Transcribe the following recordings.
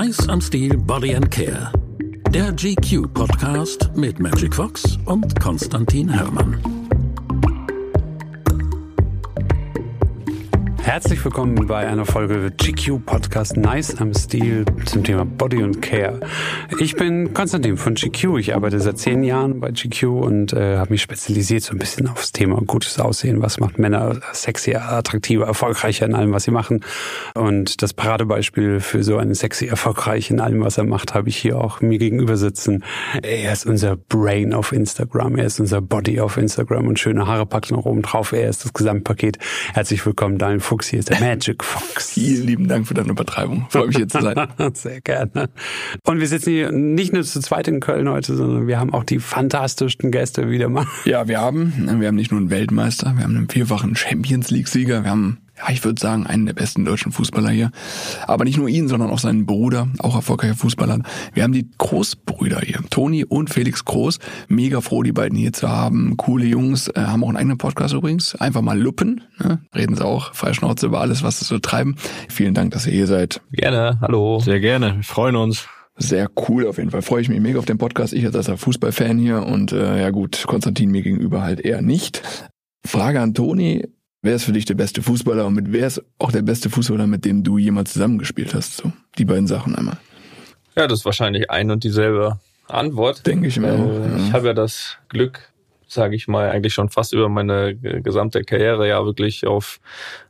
Nice am Stil Body and Care. Der GQ Podcast mit Magic Fox und Konstantin Herrmann. Herzlich willkommen bei einer Folge GQ Podcast Nice am Stil zum Thema Body und Care. Ich bin Konstantin von GQ. Ich arbeite seit zehn Jahren bei GQ und äh, habe mich spezialisiert so ein bisschen aufs Thema gutes Aussehen. Was macht Männer sexy, attraktiver, erfolgreicher in allem, was sie machen? Und das Paradebeispiel für so einen sexy, erfolgreich in allem, was er macht, habe ich hier auch mir gegenüber sitzen. Er ist unser Brain auf Instagram. Er ist unser Body auf Instagram und schöne Haare packt noch oben drauf. Er ist das Gesamtpaket. Herzlich willkommen, Daniel Fuchs. Fuchs, hier ist der Magic Fox. Vielen lieben Dank für deine Übertreibung. Freue mich hier zu sein. Sehr gerne. Und wir sitzen hier nicht nur zu zweit in Köln heute, sondern wir haben auch die fantastischsten Gäste wieder mal. Ja, wir haben, wir haben nicht nur einen Weltmeister, wir haben einen vierfachen Champions League Sieger, wir haben ja, ich würde sagen, einen der besten deutschen Fußballer hier. Aber nicht nur ihn, sondern auch seinen Bruder, auch erfolgreicher Fußballer. Wir haben die Großbrüder hier, Toni und Felix Groß. Mega froh, die beiden hier zu haben. Coole Jungs, äh, haben auch einen eigenen Podcast übrigens. Einfach mal luppen. Ne? Reden sie auch frei Schnauze über alles, was sie so treiben. Vielen Dank, dass ihr hier seid. Gerne, hallo. Sehr gerne, wir freuen uns. Sehr cool auf jeden Fall. Freue ich mich mega auf den Podcast. Ich als Fußballfan hier und äh, ja gut, Konstantin mir gegenüber halt eher nicht. Frage an Toni, Wer ist für dich der beste Fußballer und mit wer ist auch der beste Fußballer, mit dem du jemals zusammengespielt hast? So, die beiden Sachen einmal. Ja, das ist wahrscheinlich ein und dieselbe Antwort. Denke ich mir. Äh, ich habe ja das Glück, sage ich mal, eigentlich schon fast über meine gesamte Karriere ja wirklich auf,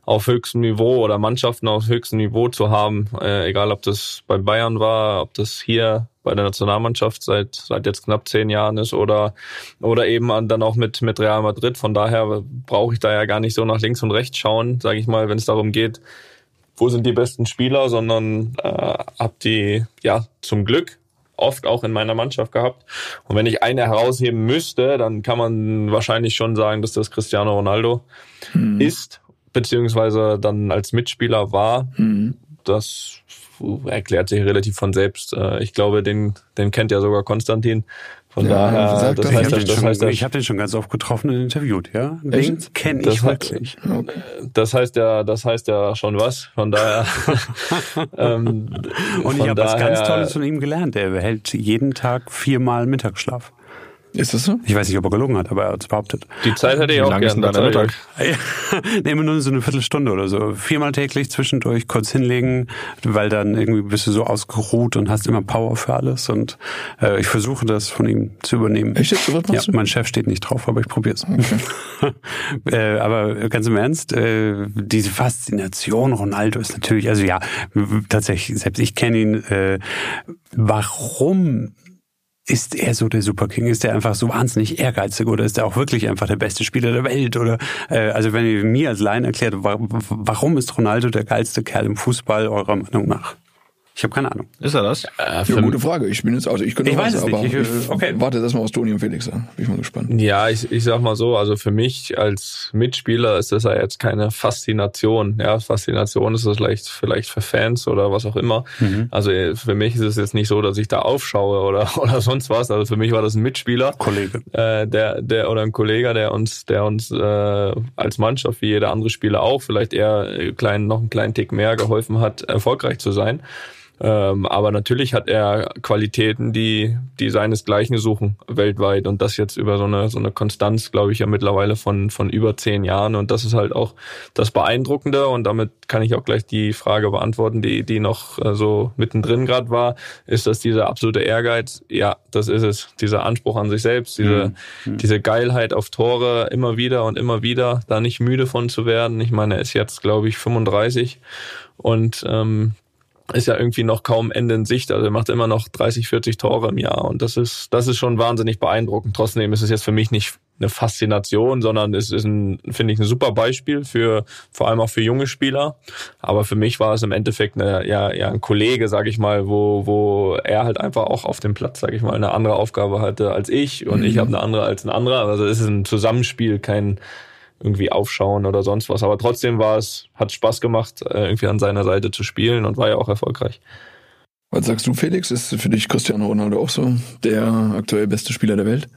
auf höchstem Niveau oder Mannschaften auf höchstem Niveau zu haben. Äh, egal, ob das bei Bayern war, ob das hier bei der Nationalmannschaft seit, seit jetzt knapp zehn Jahren ist oder, oder eben dann auch mit, mit Real Madrid. Von daher brauche ich da ja gar nicht so nach links und rechts schauen, sage ich mal, wenn es darum geht, wo sind die besten Spieler, sondern äh, habe die ja zum Glück oft auch in meiner Mannschaft gehabt. Und wenn ich eine herausheben müsste, dann kann man wahrscheinlich schon sagen, dass das Cristiano Ronaldo hm. ist, beziehungsweise dann als Mitspieler war. Hm. Das erklärt sich relativ von selbst. Äh, ich glaube, den, den kennt ja sogar Konstantin. Von ja, daher, das heißt, ich das heißt, ich habe den schon ganz oft getroffen und interviewt, ja. Den kenne ich wirklich. Okay. Das heißt ja, das heißt ja schon was. Von daher. ähm, und ich habe was ganz Tolles von ihm gelernt. Er hält jeden Tag viermal Mittagsschlaf. Ist das so? Ich weiß nicht, ob er gelogen hat, aber er hat es behauptet. Die Zeit hätte ich auch gerne. Deiner Mittag? nee, immer nur so eine Viertelstunde oder so. Viermal täglich zwischendurch kurz hinlegen, weil dann irgendwie bist du so ausgeruht und hast immer Power für alles. Und äh, ich versuche das von ihm zu übernehmen. Echt? Was ja, mein Chef steht nicht drauf, aber ich probiere es. Okay. äh, aber ganz im Ernst, äh, diese Faszination Ronaldo ist natürlich, also ja, tatsächlich, selbst ich kenne ihn. Äh, warum ist er so der Superking? Ist er einfach so wahnsinnig ehrgeizig oder ist er auch wirklich einfach der beste Spieler der Welt? Oder äh, also wenn ihr mir als Laien erklärt, warum ist Ronaldo der geilste Kerl im Fußball eurer Meinung nach? Ich habe keine Ahnung. Ist er das? Äh, ja, gute Frage. Ich bin jetzt also ich könnte ich weiß es nicht. Ich, okay. warte das mal aus Toni und Felix an. Bin ich mal gespannt. Ja, ich, ich sag mal so, also für mich als Mitspieler ist das ja jetzt keine Faszination. Ja, Faszination ist das vielleicht vielleicht für Fans oder was auch immer. Mhm. Also äh, für mich ist es jetzt nicht so, dass ich da aufschaue oder oder sonst was. Also für mich war das ein Mitspieler, Kollege, äh, der der oder ein Kollege, der uns der uns äh, als Mannschaft wie jeder andere Spieler auch vielleicht eher klein noch einen kleinen Tick mehr geholfen hat, erfolgreich zu sein. Ähm, aber natürlich hat er Qualitäten, die, die seinesgleichen suchen weltweit. Und das jetzt über so eine, so eine Konstanz, glaube ich, ja mittlerweile von, von über zehn Jahren. Und das ist halt auch das Beeindruckende. Und damit kann ich auch gleich die Frage beantworten, die, die noch äh, so mittendrin gerade war. Ist das dieser absolute Ehrgeiz? Ja, das ist es. Dieser Anspruch an sich selbst, diese, mhm. diese Geilheit auf Tore immer wieder und immer wieder, da nicht müde von zu werden. Ich meine, er ist jetzt, glaube ich, 35. Und ähm, ist ja irgendwie noch kaum Ende in Sicht. Also er macht immer noch 30, 40 Tore im Jahr und das ist, das ist schon wahnsinnig beeindruckend. Trotzdem ist es jetzt für mich nicht eine Faszination, sondern es ist ein, finde ich, ein super Beispiel für, vor allem auch für junge Spieler. Aber für mich war es im Endeffekt eine, ja, ja, ein Kollege, sage ich mal, wo, wo er halt einfach auch auf dem Platz, sage ich mal, eine andere Aufgabe hatte als ich und mhm. ich habe eine andere als ein anderer. Also es ist ein Zusammenspiel, kein, irgendwie aufschauen oder sonst was. Aber trotzdem war es, hat Spaß gemacht, äh, irgendwie an seiner Seite zu spielen und war ja auch erfolgreich. Was sagst du, Felix? Ist für dich Cristiano Ronaldo auch so der aktuell beste Spieler der Welt?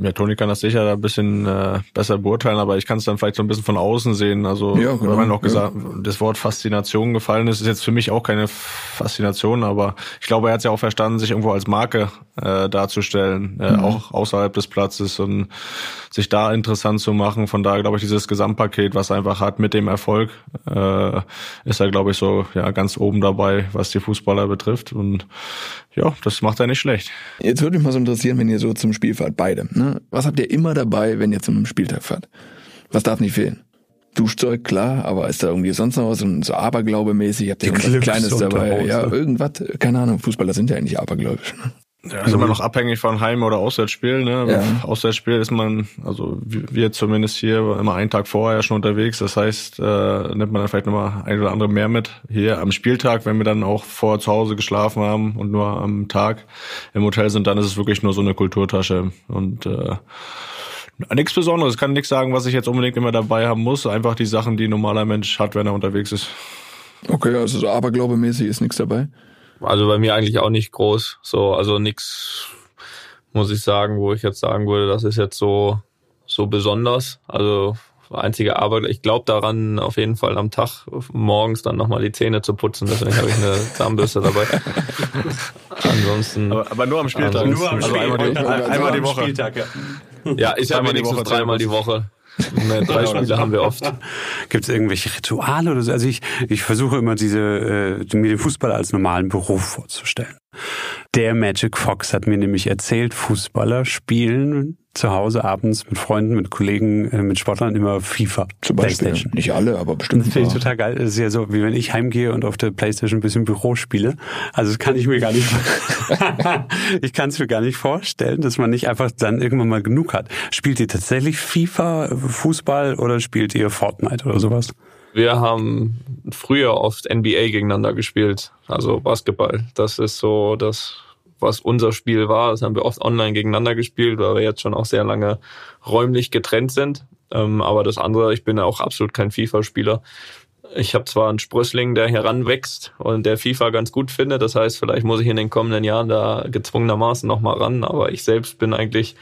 Ja, Toni kann das sicher ein bisschen äh, besser beurteilen, aber ich kann es dann vielleicht so ein bisschen von außen sehen. Also, ja, genau, man auch gesagt, das Wort Faszination gefallen ist, ist jetzt für mich auch keine Faszination, aber ich glaube, er hat es ja auch verstanden, sich irgendwo als Marke äh, darzustellen, äh, mhm. auch außerhalb des Platzes und sich da interessant zu machen. Von daher glaube ich, dieses Gesamtpaket, was er einfach hat mit dem Erfolg, äh, ist er, glaube ich, so ja ganz oben dabei, was die Fußballer betrifft. Und ja, das macht er nicht schlecht. Jetzt würde mich mal so interessieren, wenn ihr so zum Spiel fahrt, beide. Ne? Was habt ihr immer dabei, wenn ihr zum Spieltag fahrt? Was darf nicht fehlen? Duschzeug, klar, aber ist da irgendwie sonst noch was, so Aberglaube-mäßig? Habt ihr irgendwas Kleines dabei? Ja, irgendwas, keine Ahnung, Fußballer sind ja eigentlich abergläubisch. Ne? Ja, ist immer noch abhängig von Heim- oder Auswärtsspiel. Ne? Ja. Auswärtsspiel ist man, also wir zumindest hier immer einen Tag vorher schon unterwegs. Das heißt, äh, nimmt man dann vielleicht nochmal ein oder andere mehr mit. Hier am Spieltag, wenn wir dann auch vor zu Hause geschlafen haben und nur am Tag im Hotel sind, dann ist es wirklich nur so eine Kulturtasche. Und äh, nichts Besonderes. Ich kann nichts sagen, was ich jetzt unbedingt immer dabei haben muss. Einfach die Sachen, die ein normaler Mensch hat, wenn er unterwegs ist. Okay, also so aberglaubemäßig ist nichts dabei? Also bei mir eigentlich auch nicht groß. So, also nichts, muss ich sagen, wo ich jetzt sagen würde, das ist jetzt so, so besonders. Also einzige Arbeit. Ich glaube daran, auf jeden Fall am Tag morgens dann nochmal die Zähne zu putzen. Deswegen habe ich eine Zahnbürste dabei. ansonsten. Aber, aber, nur am Spieltag. Nur am also Spieltag. Einmal, die, einmal die Woche. Spieltag, ja. ja, ich habe wenigstens dreimal die Woche. Ne, drei Spiele haben wir oft. Gibt es irgendwelche Rituale oder so? Also ich, ich versuche immer diese, äh, mir den Fußball als normalen Beruf vorzustellen. Der Magic Fox hat mir nämlich erzählt, Fußballer spielen zu Hause abends mit Freunden, mit Kollegen, äh, mit Sportlern immer FIFA. Zum Beispiel. Playstation. Nicht alle, aber bestimmt. Das finde ich total geil. Das ist ja so, wie wenn ich heimgehe und auf der Playstation ein bisschen Büro spiele. Also das kann ich mir gar nicht, ich kann es mir gar nicht vorstellen, dass man nicht einfach dann irgendwann mal genug hat. Spielt ihr tatsächlich FIFA, Fußball oder spielt ihr Fortnite oder sowas? Wir haben früher oft NBA gegeneinander gespielt, also Basketball. Das ist so das, was unser Spiel war. Das haben wir oft online gegeneinander gespielt, weil wir jetzt schon auch sehr lange räumlich getrennt sind. Ähm, aber das andere, ich bin ja auch absolut kein FIFA-Spieler. Ich habe zwar einen Sprössling, der heranwächst und der FIFA ganz gut findet. Das heißt, vielleicht muss ich in den kommenden Jahren da gezwungenermaßen nochmal ran. Aber ich selbst bin eigentlich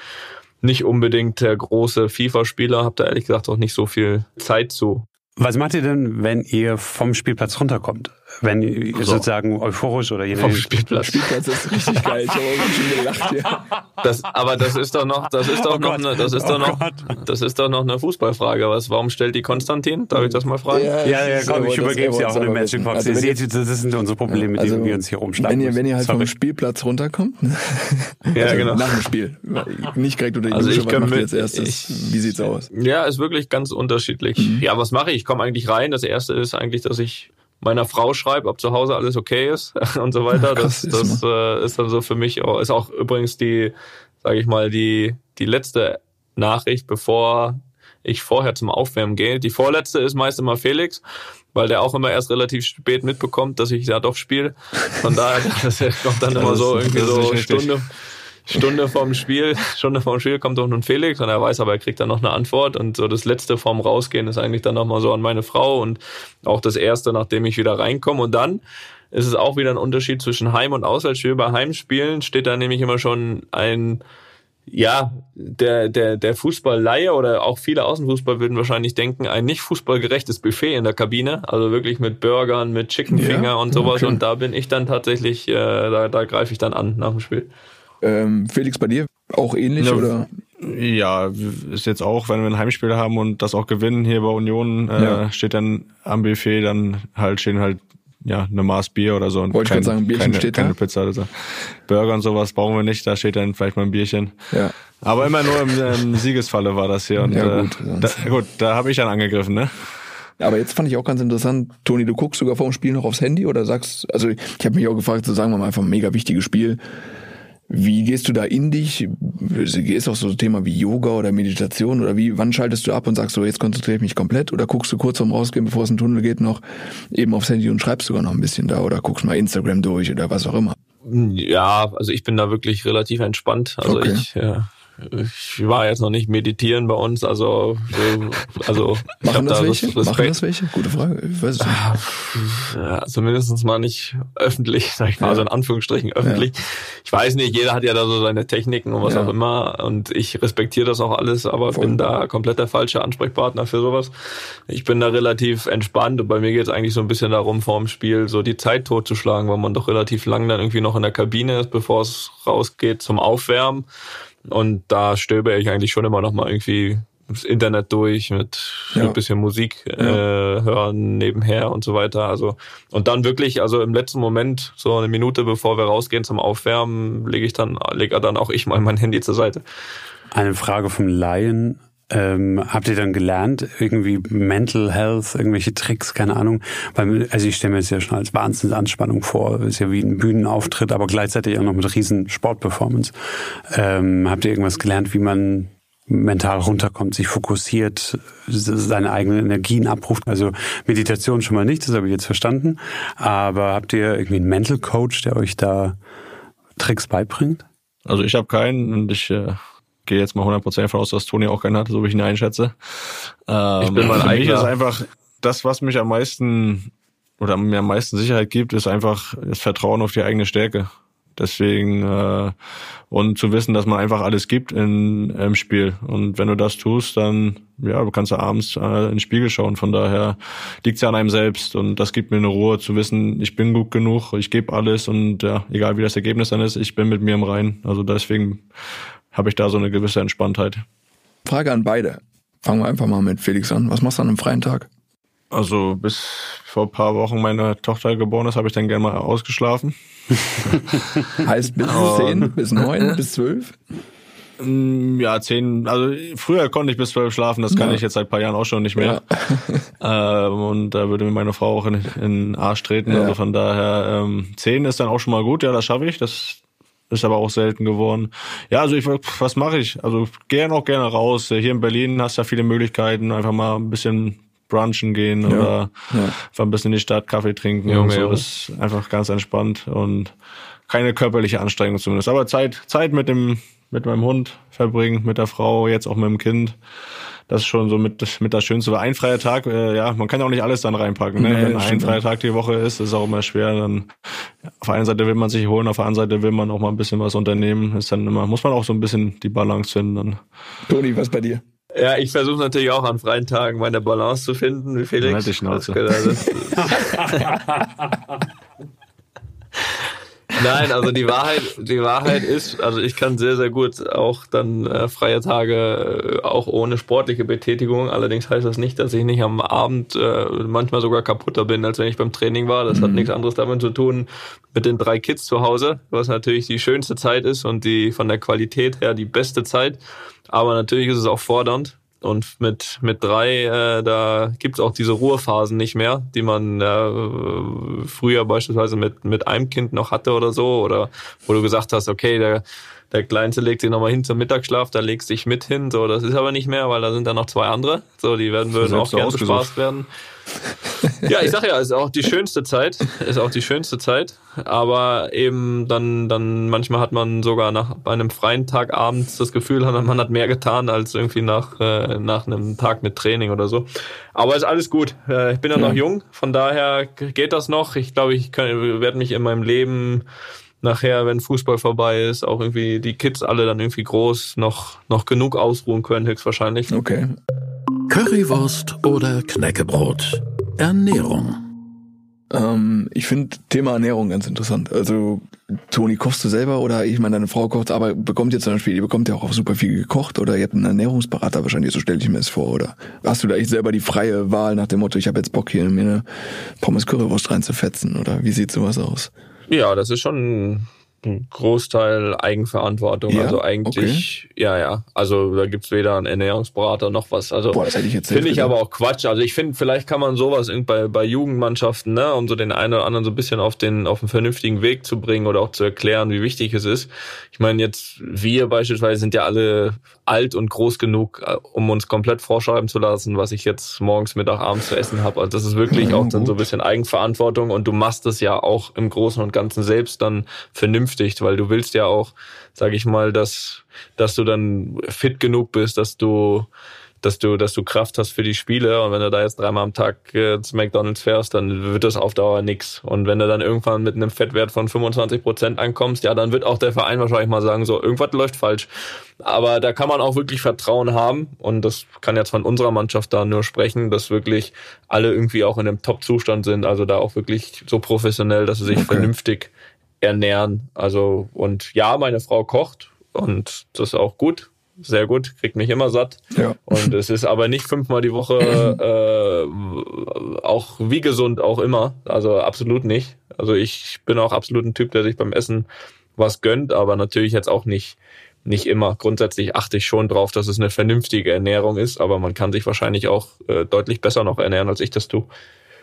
nicht unbedingt der große FIFA-Spieler, habe da ehrlich gesagt auch nicht so viel Zeit zu. Was macht ihr denn, wenn ihr vom Spielplatz runterkommt? Wenn ihr so. sozusagen euphorisch oder je Vom Spielplatz. Spielplatz ist richtig geil. Ich habe auch schon gelacht, ja. Das, aber das ist doch noch, das ist doch oh noch, eine, das ist oh doch noch, das ist doch noch eine Fußballfrage. Was, warum stellt die Konstantin? Darf ich das mal fragen? Ja, ja, ja komm, ich übergebe sie auch in den Magic Box. Also ihr seht, das sind unsere Probleme, mit also, denen wir uns hier rumschlagen. Wenn ihr, wenn ihr halt vom Spielplatz runterkommt, ja, also genau. nach dem Spiel, nicht direkt unter die also Dusche, ich was macht ihr als erstes? Ich, Wie sieht's aus? Ja, ist wirklich ganz unterschiedlich. Mhm. Ja, was mache ich? Ich komme eigentlich rein. Das erste ist eigentlich, dass ich meiner Frau schreibe, ob zu Hause alles okay ist und so weiter. Das, das äh, ist dann so für mich auch, ist auch übrigens die, sage ich mal, die, die letzte Nachricht, bevor ich vorher zum Aufwärmen gehe. Die vorletzte ist meist immer Felix, weil der auch immer erst relativ spät mitbekommt, dass ich ja doch spiele. Von daher, das kommt dann immer so irgendwie so Stunde, Stunde vorm Spiel, Stunde vorm Spiel kommt doch nun Felix und er weiß aber, er kriegt dann noch eine Antwort und so das letzte vorm Rausgehen ist eigentlich dann nochmal so an meine Frau und auch das erste, nachdem ich wieder reinkomme und dann ist es auch wieder ein Unterschied zwischen Heim- und Auswärtsspiel. Bei Heimspielen steht da nämlich immer schon ein ja, der, der, der Fußballleihe oder auch viele Außenfußball würden wahrscheinlich denken, ein nicht fußballgerechtes Buffet in der Kabine, also wirklich mit Burgern, mit Chickenfinger ja, und sowas. Okay. Und da bin ich dann tatsächlich, äh, da, da greife ich dann an nach dem Spiel. Ähm, Felix, bei dir auch ähnlich ja, oder? Ja, ist jetzt auch, wenn wir ein Heimspiel haben und das auch gewinnen hier bei Union, äh, ja. steht dann am Buffet dann halt stehen halt ja eine Maß Bier oder so und Wollte kein, ich sagen, Bierchen keine, steht keine da? Pizza oder so. Burger und sowas brauchen wir nicht, da steht dann vielleicht mal ein Bierchen. Ja. Aber immer nur im, im Siegesfalle war das hier und ja, gut, äh, da, gut, da habe ich dann angegriffen, ne? Aber jetzt fand ich auch ganz interessant, Toni, du guckst sogar vor dem Spiel noch aufs Handy oder sagst, also ich habe mich auch gefragt, zu sagen wir mal einfach ein mega wichtiges Spiel. Wie gehst du da in dich? Ist auch so ein Thema wie Yoga oder Meditation oder wie, wann schaltest du ab und sagst so, jetzt konzentriere ich mich komplett oder guckst du kurz vorm Rausgehen, bevor es in den Tunnel geht, noch eben aufs Handy und schreibst sogar noch ein bisschen da oder guckst mal Instagram durch oder was auch immer? Ja, also ich bin da wirklich relativ entspannt. Also okay. ich, ja, ich war jetzt noch nicht meditieren bei uns, also also machen das da welche? Respekt. Machen das welche? Gute Frage. Ich weiß es nicht. Ja, zumindest mal nicht öffentlich, sag ich mal, ja. so in Anführungsstrichen öffentlich. Ja. Ich weiß nicht, jeder hat ja da so seine Techniken und was ja. auch immer und ich respektiere das auch alles, aber Voll. bin da komplett der falsche Ansprechpartner für sowas. Ich bin da relativ entspannt und bei mir geht es eigentlich so ein bisschen darum, vor dem Spiel so die Zeit totzuschlagen, weil man doch relativ lang dann irgendwie noch in der Kabine ist, bevor es rausgeht zum Aufwärmen. Und da stöbe ich eigentlich schon immer noch mal irgendwie das Internet durch mit ja. ein bisschen Musik äh, ja. hören nebenher und so weiter. Also und dann wirklich, also im letzten Moment, so eine Minute bevor wir rausgehen zum Aufwärmen, lege ich dann, lege dann auch ich mal mein Handy zur Seite. Eine Frage vom Laien. Ähm, habt ihr dann gelernt, irgendwie Mental Health, irgendwelche Tricks, keine Ahnung? Weil, also ich stelle mir das ja schon als Wahnsinnsanspannung vor. ist ja wie ein Bühnenauftritt, aber gleichzeitig auch noch mit riesen Sportperformance. Ähm, habt ihr irgendwas gelernt, wie man mental runterkommt, sich fokussiert, seine eigenen Energien abruft. Also Meditation schon mal nicht, das habe ich jetzt verstanden. Aber habt ihr irgendwie einen Mental Coach, der euch da Tricks beibringt? Also ich habe keinen und ich äh, gehe jetzt mal 100% davon aus, dass Toni auch keinen hat, so wie ich ihn einschätze. Ähm, ich bin mein für mich ist einfach das, was mich am meisten oder mir am meisten Sicherheit gibt, ist einfach das Vertrauen auf die eigene Stärke. Deswegen äh, und zu wissen, dass man einfach alles gibt in, im Spiel. Und wenn du das tust, dann ja, du kannst ja abends äh, in den Spiegel schauen. Von daher liegt's ja an einem selbst und das gibt mir eine Ruhe zu wissen, ich bin gut genug, ich gebe alles und ja, egal wie das Ergebnis dann ist, ich bin mit mir im Rein. Also deswegen habe ich da so eine gewisse Entspanntheit. Frage an beide. Fangen wir einfach mal mit Felix an. Was machst du an einem freien Tag? Also bis vor ein paar Wochen meine Tochter geboren ist, habe ich dann gerne mal ausgeschlafen. heißt bis zehn, bis neun, bis zwölf? Mm, ja, zehn, also früher konnte ich bis zwölf schlafen, das kann ja. ich jetzt seit paar Jahren auch schon nicht mehr. Ja. ähm, und da würde mir meine Frau auch in, in den Arsch treten. Ja. Also von daher, ähm, zehn ist dann auch schon mal gut, ja, das schaffe ich. Das ist aber auch selten geworden. Ja, also ich, was mache ich? Also gerne auch gerne raus. Hier in Berlin hast du ja viele Möglichkeiten, einfach mal ein bisschen brunchen gehen ja, oder ja. einfach ein bisschen in die Stadt Kaffee trinken Junge, und so. Das ist einfach ganz entspannt und keine körperliche Anstrengung zumindest. Aber Zeit, Zeit mit dem, mit meinem Hund verbringen, mit der Frau, jetzt auch mit dem Kind. Das ist schon so mit, mit das Schönste. Weil ein freier Tag, äh, ja, man kann ja auch nicht alles dann reinpacken. Ne? Nee, Wenn ein freier Tag die Woche ist, ist es auch immer schwer. Dann auf der einen Seite will man sich holen, auf der anderen Seite will man auch mal ein bisschen was unternehmen. Ist dann immer, muss man auch so ein bisschen die Balance finden. Dann. Toni, was bei dir? Ja, ich versuche natürlich auch an freien Tagen meine Balance zu finden, wie Felix. Halt die Schnauze. Nein, also die Wahrheit, die Wahrheit ist, also ich kann sehr, sehr gut auch dann äh, freie Tage äh, auch ohne sportliche Betätigung. Allerdings heißt das nicht, dass ich nicht am Abend äh, manchmal sogar kaputter bin, als wenn ich beim Training war. Das mhm. hat nichts anderes damit zu tun mit den drei Kids zu Hause, was natürlich die schönste Zeit ist und die von der Qualität her die beste Zeit. Aber natürlich ist es auch fordernd. Und mit, mit drei, äh, da gibt's auch diese Ruhephasen nicht mehr, die man äh, früher beispielsweise mit, mit einem Kind noch hatte oder so. Oder wo du gesagt hast, okay, der, der Kleinste legt sich nochmal hin zum Mittagsschlaf, da legst du dich mit hin. So, das ist aber nicht mehr, weil da sind dann noch zwei andere. So, die werden würden auch gerne bespaßt werden. ja, ich sag ja, ist auch die schönste Zeit, ist auch die schönste Zeit. Aber eben dann, dann manchmal hat man sogar nach einem freien Tag abends das Gefühl, man hat mehr getan als irgendwie nach, äh, nach einem Tag mit Training oder so. Aber ist alles gut. Äh, ich bin ja noch jung, von daher geht das noch. Ich glaube, ich werde mich in meinem Leben nachher, wenn Fußball vorbei ist, auch irgendwie die Kids alle dann irgendwie groß noch, noch genug ausruhen können, höchstwahrscheinlich. Okay. Currywurst oder Knäckebrot? Ernährung. Ähm, ich finde Thema Ernährung ganz interessant. Also, Toni, kochst du selber oder ich meine, deine Frau kocht, aber bekommt jetzt zum Beispiel, ihr bekommt ja auch super viel gekocht oder ihr habt einen Ernährungsberater wahrscheinlich, so stelle ich mir das vor, oder hast du da echt selber die freie Wahl nach dem Motto, ich habe jetzt Bock hier mir eine Pommes Currywurst reinzufetzen oder wie sieht sowas aus? Ja, das ist schon ein Großteil Eigenverantwortung. Ja? Also eigentlich, okay. ja, ja. Also da gibt's weder einen Ernährungsberater noch was. Also finde ich aber auch Quatsch. Also ich finde, vielleicht kann man sowas bei, bei Jugendmannschaften, ne, um so den einen oder anderen so ein bisschen auf den auf einen vernünftigen Weg zu bringen oder auch zu erklären, wie wichtig es ist. Ich meine, jetzt wir beispielsweise sind ja alle alt und groß genug, äh, um uns komplett vorschreiben zu lassen, was ich jetzt morgens, Mittag, abends zu essen habe. Also das ist wirklich ja, auch dann so ein bisschen Eigenverantwortung und du machst es ja auch im Großen und Ganzen selbst dann vernünftig vernünftigt, weil du willst ja auch, sag ich mal, dass, dass du dann fit genug bist, dass du dass du, dass du Kraft hast für die Spiele. Und wenn du da jetzt dreimal am Tag äh, zu McDonalds fährst, dann wird das auf Dauer nix. Und wenn du dann irgendwann mit einem Fettwert von 25 Prozent ankommst, ja, dann wird auch der Verein wahrscheinlich mal sagen, so, irgendwas läuft falsch. Aber da kann man auch wirklich Vertrauen haben. Und das kann jetzt von unserer Mannschaft da nur sprechen, dass wirklich alle irgendwie auch in einem Top-Zustand sind. Also da auch wirklich so professionell, dass sie sich okay. vernünftig ernähren. Also, und ja, meine Frau kocht und das ist auch gut sehr gut, kriegt mich immer satt. Ja. Und es ist aber nicht fünfmal die Woche äh, auch wie gesund auch immer. Also absolut nicht. Also ich bin auch absolut ein Typ, der sich beim Essen was gönnt, aber natürlich jetzt auch nicht nicht immer. Grundsätzlich achte ich schon drauf, dass es eine vernünftige Ernährung ist, aber man kann sich wahrscheinlich auch äh, deutlich besser noch ernähren, als ich das tue.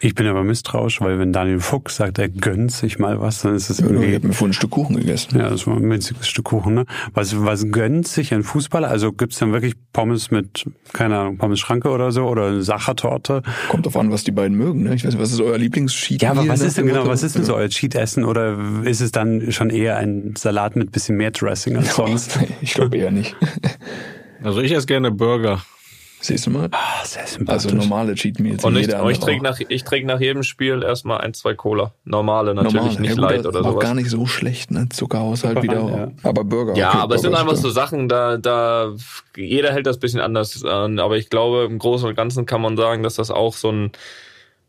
Ich bin aber misstrauisch, weil wenn Daniel Fuchs sagt, er gönnt sich mal was, dann ist es irgendwie... Ich habe mir vorhin ein Stück Kuchen gegessen. Ja, das war ein winziges Stück Kuchen. Ne? Was, was gönnt sich ein Fußballer? Also gibt's dann wirklich Pommes mit, keine Ahnung, Pommes Schranke oder so oder eine Sachertorte? Kommt auf an, was die beiden mögen. Ne? Ich weiß nicht, was ist euer Lieblings-Cheat? Ja, aber was ist denn genau, was ist denn so euer Cheat-Essen? Oder ist es dann schon eher ein Salat mit bisschen mehr Dressing als sonst? ich glaube eher nicht. Also ich esse gerne Burger. Siehst du mal? Ah, sehr sympathisch. Also normale Cheat Meals. Und ich, ich trinke nach, ich trinke nach jedem Spiel erstmal ein, zwei Cola. Normale natürlich, Normal. nicht ja, light oder sowas. Auch gar nicht so schlecht, ne? Zuckerhaushalt wieder. Ja. Aber Burger. Ja, okay, aber Burger es sind einfach so Sachen, da, da, jeder hält das bisschen anders an. Aber ich glaube, im Großen und Ganzen kann man sagen, dass das auch so ein,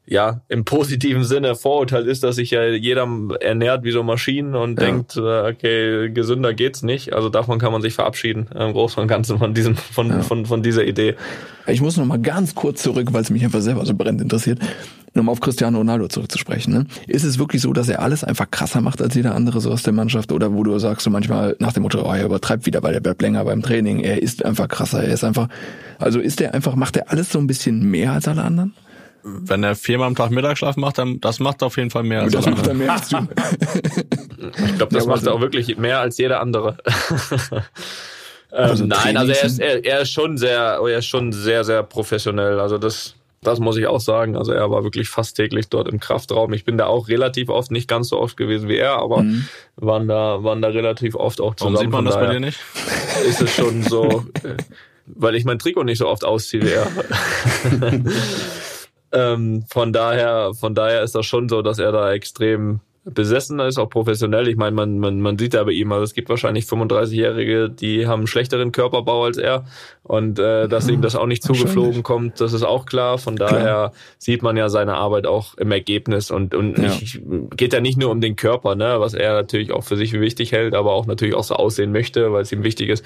ja, im positiven Sinne Vorurteil ist, dass sich ja jeder ernährt wie so Maschinen und ja. denkt, äh, okay, gesünder geht's nicht. Also davon kann man sich verabschieden, im Großen und Ganzen von diesem, von, ja. von, von dieser Idee. Ich muss noch mal ganz kurz zurück, weil es mich einfach selber so brennend interessiert, nochmal auf Cristiano Ronaldo zurückzusprechen. Ne? Ist es wirklich so, dass er alles einfach krasser macht als jeder andere so aus der Mannschaft? Oder wo du sagst so manchmal nach dem Motto, oh, er übertreibt wieder, weil er bleibt länger beim Training, er ist einfach krasser, er ist einfach, also ist er einfach, macht er alles so ein bisschen mehr als alle anderen? Wenn er viermal am Tag Mittagsschlaf macht, dann das macht er auf jeden Fall mehr als Das macht er mehr als du. ich glaube, das ja, macht er auch wirklich mehr als jeder andere. also ähm, nein, also er ist, er, er ist schon sehr, er ist schon sehr, sehr professionell. Also das, das muss ich auch sagen. Also er war wirklich fast täglich dort im Kraftraum. Ich bin da auch relativ oft, nicht ganz so oft gewesen wie er, aber mhm. waren da, waren da relativ oft auch zusammen. Warum sieht man das bei dir nicht? Ist es schon so, äh, weil ich mein Trikot nicht so oft ausziehe wie er. Ähm, von daher, von daher ist das schon so, dass er da extrem besessen ist, auch professionell. Ich meine, man, man, man sieht ja bei ihm, also es gibt wahrscheinlich 35-Jährige, die haben einen schlechteren Körperbau als er. Und äh, dass ihm das auch nicht zugeflogen kommt, das ist auch klar. Von daher klar. sieht man ja seine Arbeit auch im Ergebnis. Und, und ja. ich, geht ja nicht nur um den Körper, ne, was er natürlich auch für sich wichtig hält, aber auch natürlich auch so aussehen möchte, weil es ihm wichtig ist,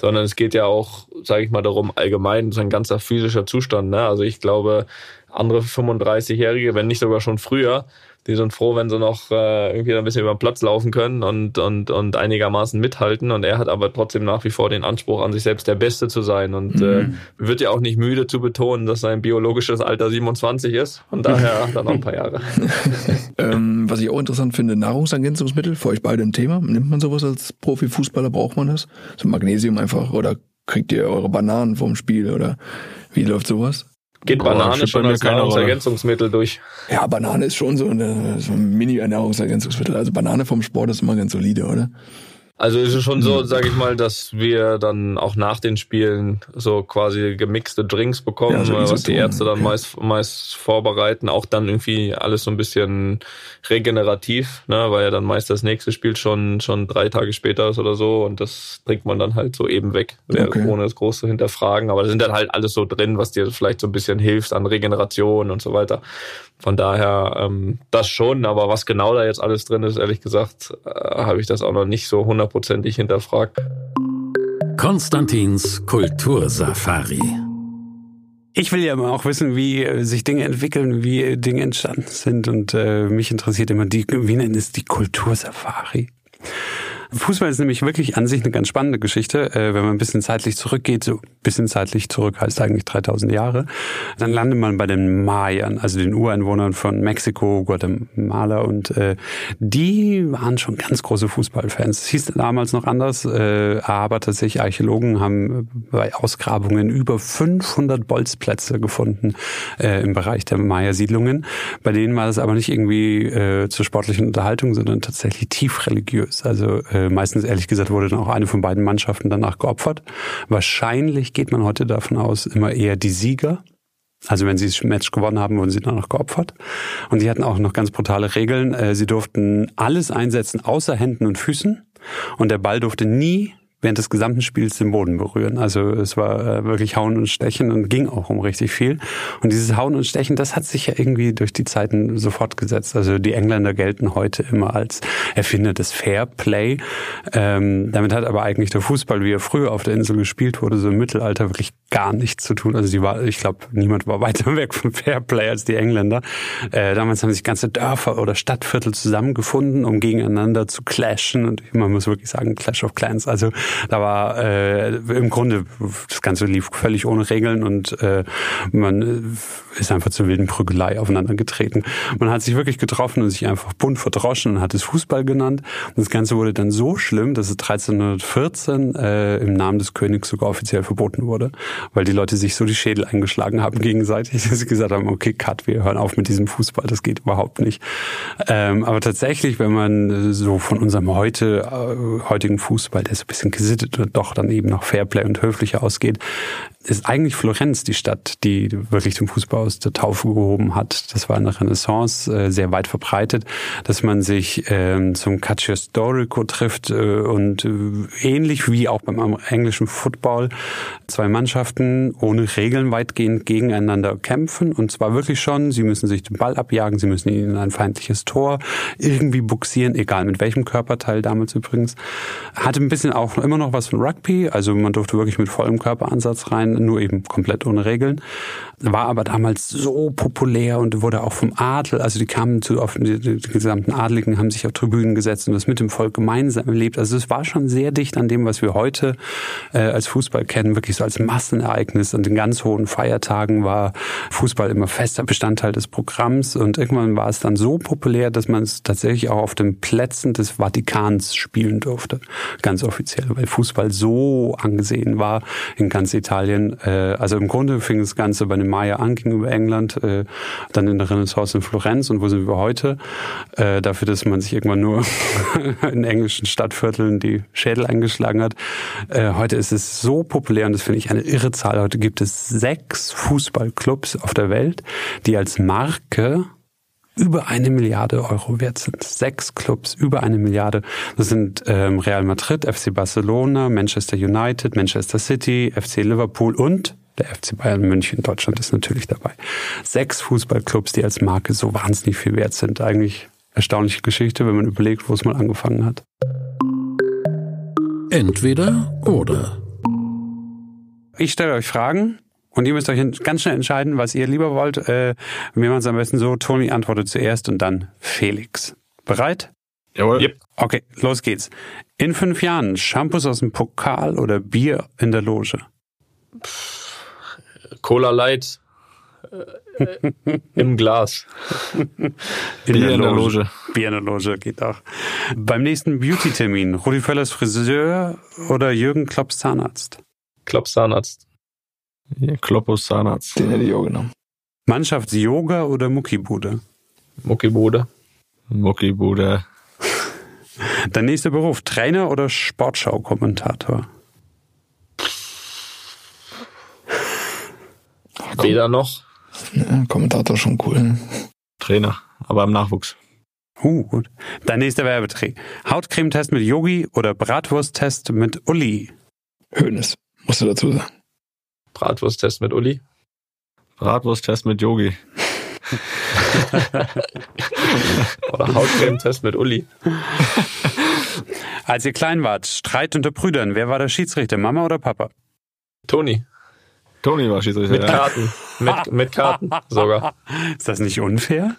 sondern es geht ja auch, sage ich mal, darum, allgemein sein ganzer physischer Zustand. Ne? Also ich glaube, andere 35-Jährige, wenn nicht sogar schon früher, die sind froh, wenn sie noch äh, irgendwie ein bisschen über den Platz laufen können und, und, und einigermaßen mithalten. Und er hat aber trotzdem nach wie vor den Anspruch an sich selbst, der Beste zu sein. Und äh, mhm. äh, wird ja auch nicht müde zu betonen, dass sein biologisches Alter 27 ist. Und daher er noch ein paar Jahre. ähm, was ich auch interessant finde, Nahrungsergänzungsmittel, für euch beide ein Thema. Nimmt man sowas als Profifußballer? Braucht man das? So Magnesium einfach oder kriegt ihr eure Bananen vorm Spiel oder wie läuft sowas? Geht Boah, Banane schon als Nahrungsergänzungsmittel durch? Ja, Banane ist schon so, eine, so ein Mini-Nahrungsergänzungsmittel. Also Banane vom Sport ist immer ganz solide, oder? Also ist es schon so, sage ich mal, dass wir dann auch nach den Spielen so quasi gemixte Drinks bekommen, ja, so was die Ärzte dann okay. meist, meist vorbereiten. Auch dann irgendwie alles so ein bisschen regenerativ, ne, weil ja dann meist das nächste Spiel schon schon drei Tage später ist oder so und das trinkt man dann halt so eben weg, okay. ohne es groß zu hinterfragen. Aber da sind dann halt alles so drin, was dir vielleicht so ein bisschen hilft an Regeneration und so weiter. Von daher ähm, das schon, aber was genau da jetzt alles drin ist, ehrlich gesagt, äh, habe ich das auch noch nicht so hundertprozentig hinterfragt. Konstantins Kultursafari. Ich will ja immer auch wissen, wie äh, sich Dinge entwickeln, wie Dinge entstanden sind und äh, mich interessiert immer die, wie nennt es die Kultursafari? Fußball ist nämlich wirklich an sich eine ganz spannende Geschichte. Äh, wenn man ein bisschen zeitlich zurückgeht, so ein bisschen zeitlich zurück heißt eigentlich 3000 Jahre, dann landet man bei den Mayern, also den Ureinwohnern von Mexiko, Guatemala und äh, die waren schon ganz große Fußballfans. Es hieß damals noch anders, äh, aber tatsächlich Archäologen haben bei Ausgrabungen über 500 Bolzplätze gefunden äh, im Bereich der Maya-Siedlungen. Bei denen war das aber nicht irgendwie äh, zur sportlichen Unterhaltung, sondern tatsächlich tief religiös. Also äh, meistens ehrlich gesagt wurde dann auch eine von beiden Mannschaften danach geopfert. Wahrscheinlich geht man heute davon aus, immer eher die Sieger. Also wenn sie das Match gewonnen haben, wurden sie danach geopfert. Und die hatten auch noch ganz brutale Regeln. Äh, sie durften alles einsetzen, außer Händen und Füßen. Und der Ball durfte nie während des gesamten Spiels den Boden berühren. Also es war äh, wirklich Hauen und Stechen und ging auch um richtig viel. Und dieses Hauen und Stechen, das hat sich ja irgendwie durch die Zeiten so fortgesetzt. Also die Engländer gelten heute immer als Erfinder des Fair Play. Ähm, damit hat aber eigentlich der Fußball, wie er früher auf der Insel gespielt wurde, so im Mittelalter wirklich gar nichts zu tun. Also sie war, ich glaube, niemand war weiter weg vom Fair Play als die Engländer. Äh, damals haben sich ganze Dörfer oder Stadtviertel zusammengefunden, um gegeneinander zu clashen. Und man muss wirklich sagen, Clash of Clans. Also da war äh, im Grunde, das Ganze lief völlig ohne Regeln und äh, man ist einfach zur wilden Prügelei aufeinander getreten. Man hat sich wirklich getroffen und sich einfach bunt verdroschen und hat es Fußball genannt. Und das Ganze wurde dann so schlimm, dass es 1314 äh, im Namen des Königs sogar offiziell verboten wurde, weil die Leute sich so die Schädel eingeschlagen haben gegenseitig, dass sie gesagt haben, okay, cut, wir hören auf mit diesem Fußball, das geht überhaupt nicht. Ähm, aber tatsächlich, wenn man so von unserem heute, äh, heutigen Fußball, der so ein bisschen gesittet und doch dann eben noch Fairplay und höflicher ausgeht, ist eigentlich Florenz die Stadt, die wirklich den Fußball aus der Taufe gehoben hat. Das war in der Renaissance äh, sehr weit verbreitet, dass man sich ähm, zum Calcio Storico trifft äh, und äh, ähnlich wie auch beim englischen Football zwei Mannschaften ohne Regeln weitgehend gegeneinander kämpfen und zwar wirklich schon, sie müssen sich den Ball abjagen, sie müssen ihn in ein feindliches Tor irgendwie buxieren, egal mit welchem Körperteil damals übrigens. Hatte ein bisschen auch immer noch was von Rugby, also man durfte wirklich mit vollem Körperansatz rein nur eben komplett ohne Regeln. War aber damals so populär und wurde auch vom Adel, also die kamen zu, auf die, die gesamten Adligen haben sich auf Tribünen gesetzt und das mit dem Volk gemeinsam erlebt. Also es war schon sehr dicht an dem, was wir heute äh, als Fußball kennen, wirklich so als Massenereignis. An den ganz hohen Feiertagen war Fußball immer fester Bestandteil des Programms und irgendwann war es dann so populär, dass man es tatsächlich auch auf den Plätzen des Vatikans spielen durfte, ganz offiziell, Fußball so angesehen war in ganz Italien. Äh, also im Grunde fing das Ganze bei den Maya an gegenüber England, äh, dann in der Renaissance in Florenz und wo sind wir heute? Äh, dafür, dass man sich irgendwann nur in englischen Stadtvierteln die Schädel eingeschlagen hat. Äh, heute ist es so populär und das finde ich eine irre Zahl. Heute gibt es sechs Fußballclubs auf der Welt, die als Marke über eine Milliarde Euro wert sind. Sechs Clubs, über eine Milliarde. Das sind ähm, Real Madrid, FC Barcelona, Manchester United, Manchester City, FC Liverpool und der FC Bayern München. Deutschland ist natürlich dabei. Sechs Fußballclubs, die als Marke so wahnsinnig viel wert sind. Eigentlich erstaunliche Geschichte, wenn man überlegt, wo es mal angefangen hat. Entweder oder. Ich stelle euch Fragen und ihr müsst euch ganz schnell entscheiden, was ihr lieber wollt. Äh, wir machen es am besten so, Toni antwortet zuerst und dann Felix. Bereit? Jawohl. Yep. Okay, los geht's. In fünf Jahren Shampoos aus dem Pokal oder Bier in der Loge? Cola Light äh, im Glas. In Bier in der Loge. Bier in der Loge geht auch. Beim nächsten Beauty-Termin, Rudi Völlers Friseur oder Jürgen Klopps Zahnarzt? Klopps Zahnarzt. Ja, Kloppos Zahnarzt. Den hätte ich auch genommen. Mannschafts-Yoga oder Muckibude? Muckibude. Muckibude. Dein nächster Beruf, Trainer oder Sportschau-Kommentator? Weder noch. Ja, Kommentator schon cool. Trainer, aber im Nachwuchs. Uh, gut. Dein nächster Werbedreh. Hautcremetest mit Yogi oder Bratwursttest mit Uli? Hönes, musst du dazu sagen. Bratwursttest mit Uli. Bratwursttest mit Yogi. oder Hautcremetest mit Uli. Als ihr klein wart, Streit unter Brüdern, wer war der Schiedsrichter, Mama oder Papa? Toni. Toni war Schiedsrichter. Mit ja. Karten. Mit, mit Karten sogar. Ist das nicht unfair?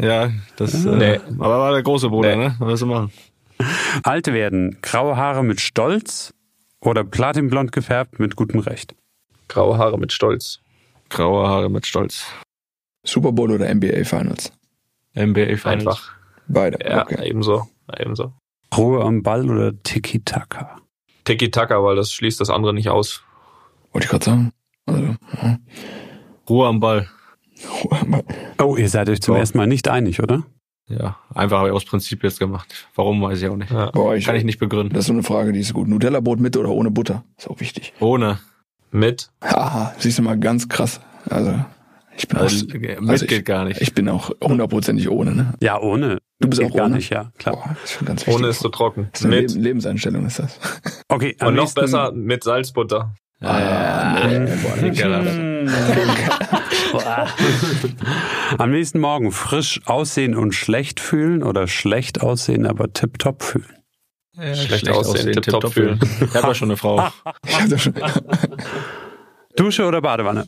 Ja, das. Nee. Äh, aber war der große Bruder, Nee. ne? Was du machen? Alt werden, graue Haare mit Stolz oder platinblond gefärbt mit gutem Recht? Graue Haare mit Stolz. Graue Haare mit Stolz. Super Bowl oder NBA Finals? NBA Finals. Einfach. Beide. Ja, okay. ebenso. ebenso. Ruhe am Ball oder Tiki-Taka? Tiki-Taka, weil das schließt das andere nicht aus. Wollte ich gerade sagen. Also, ja. Ruhe am Ball. Oh, ihr seid euch zum So. ersten Mal nicht einig, oder? Ja, einfach habe ich aus Prinzip jetzt gemacht. Warum, weiß ich auch nicht. Ja. Boah, ich, Kann ich nicht begründen. Das ist so eine Frage, die ist gut. Nutella-Brot mit oder ohne Butter? Ist auch wichtig. Ohne. Mit. Haha, siehst du mal ganz krass. Also, ich bin, Also, auch, mit also geht ich, gar nicht. ich bin auch hundertprozentig ohne, ne? Ja, ohne. Du bist Geht auch gar ohne? nicht, ja, klar. Boah, ist schon ganz wichtig. Ohne ist zu trocken. ist eine Mit. Leben, Lebenseinstellung, ist das. Okay, Und noch nächsten- besser mit Salzbutter. Ah, nee, boah, nee, Am nächsten Morgen frisch aussehen und schlecht fühlen oder schlecht aussehen, aber tipptopp fühlen. Ja, Schlecht aussehen, tipptopp fühlen. Ich habe ja schon eine Frau. Ich hab das schon. Dusche oder Badewanne?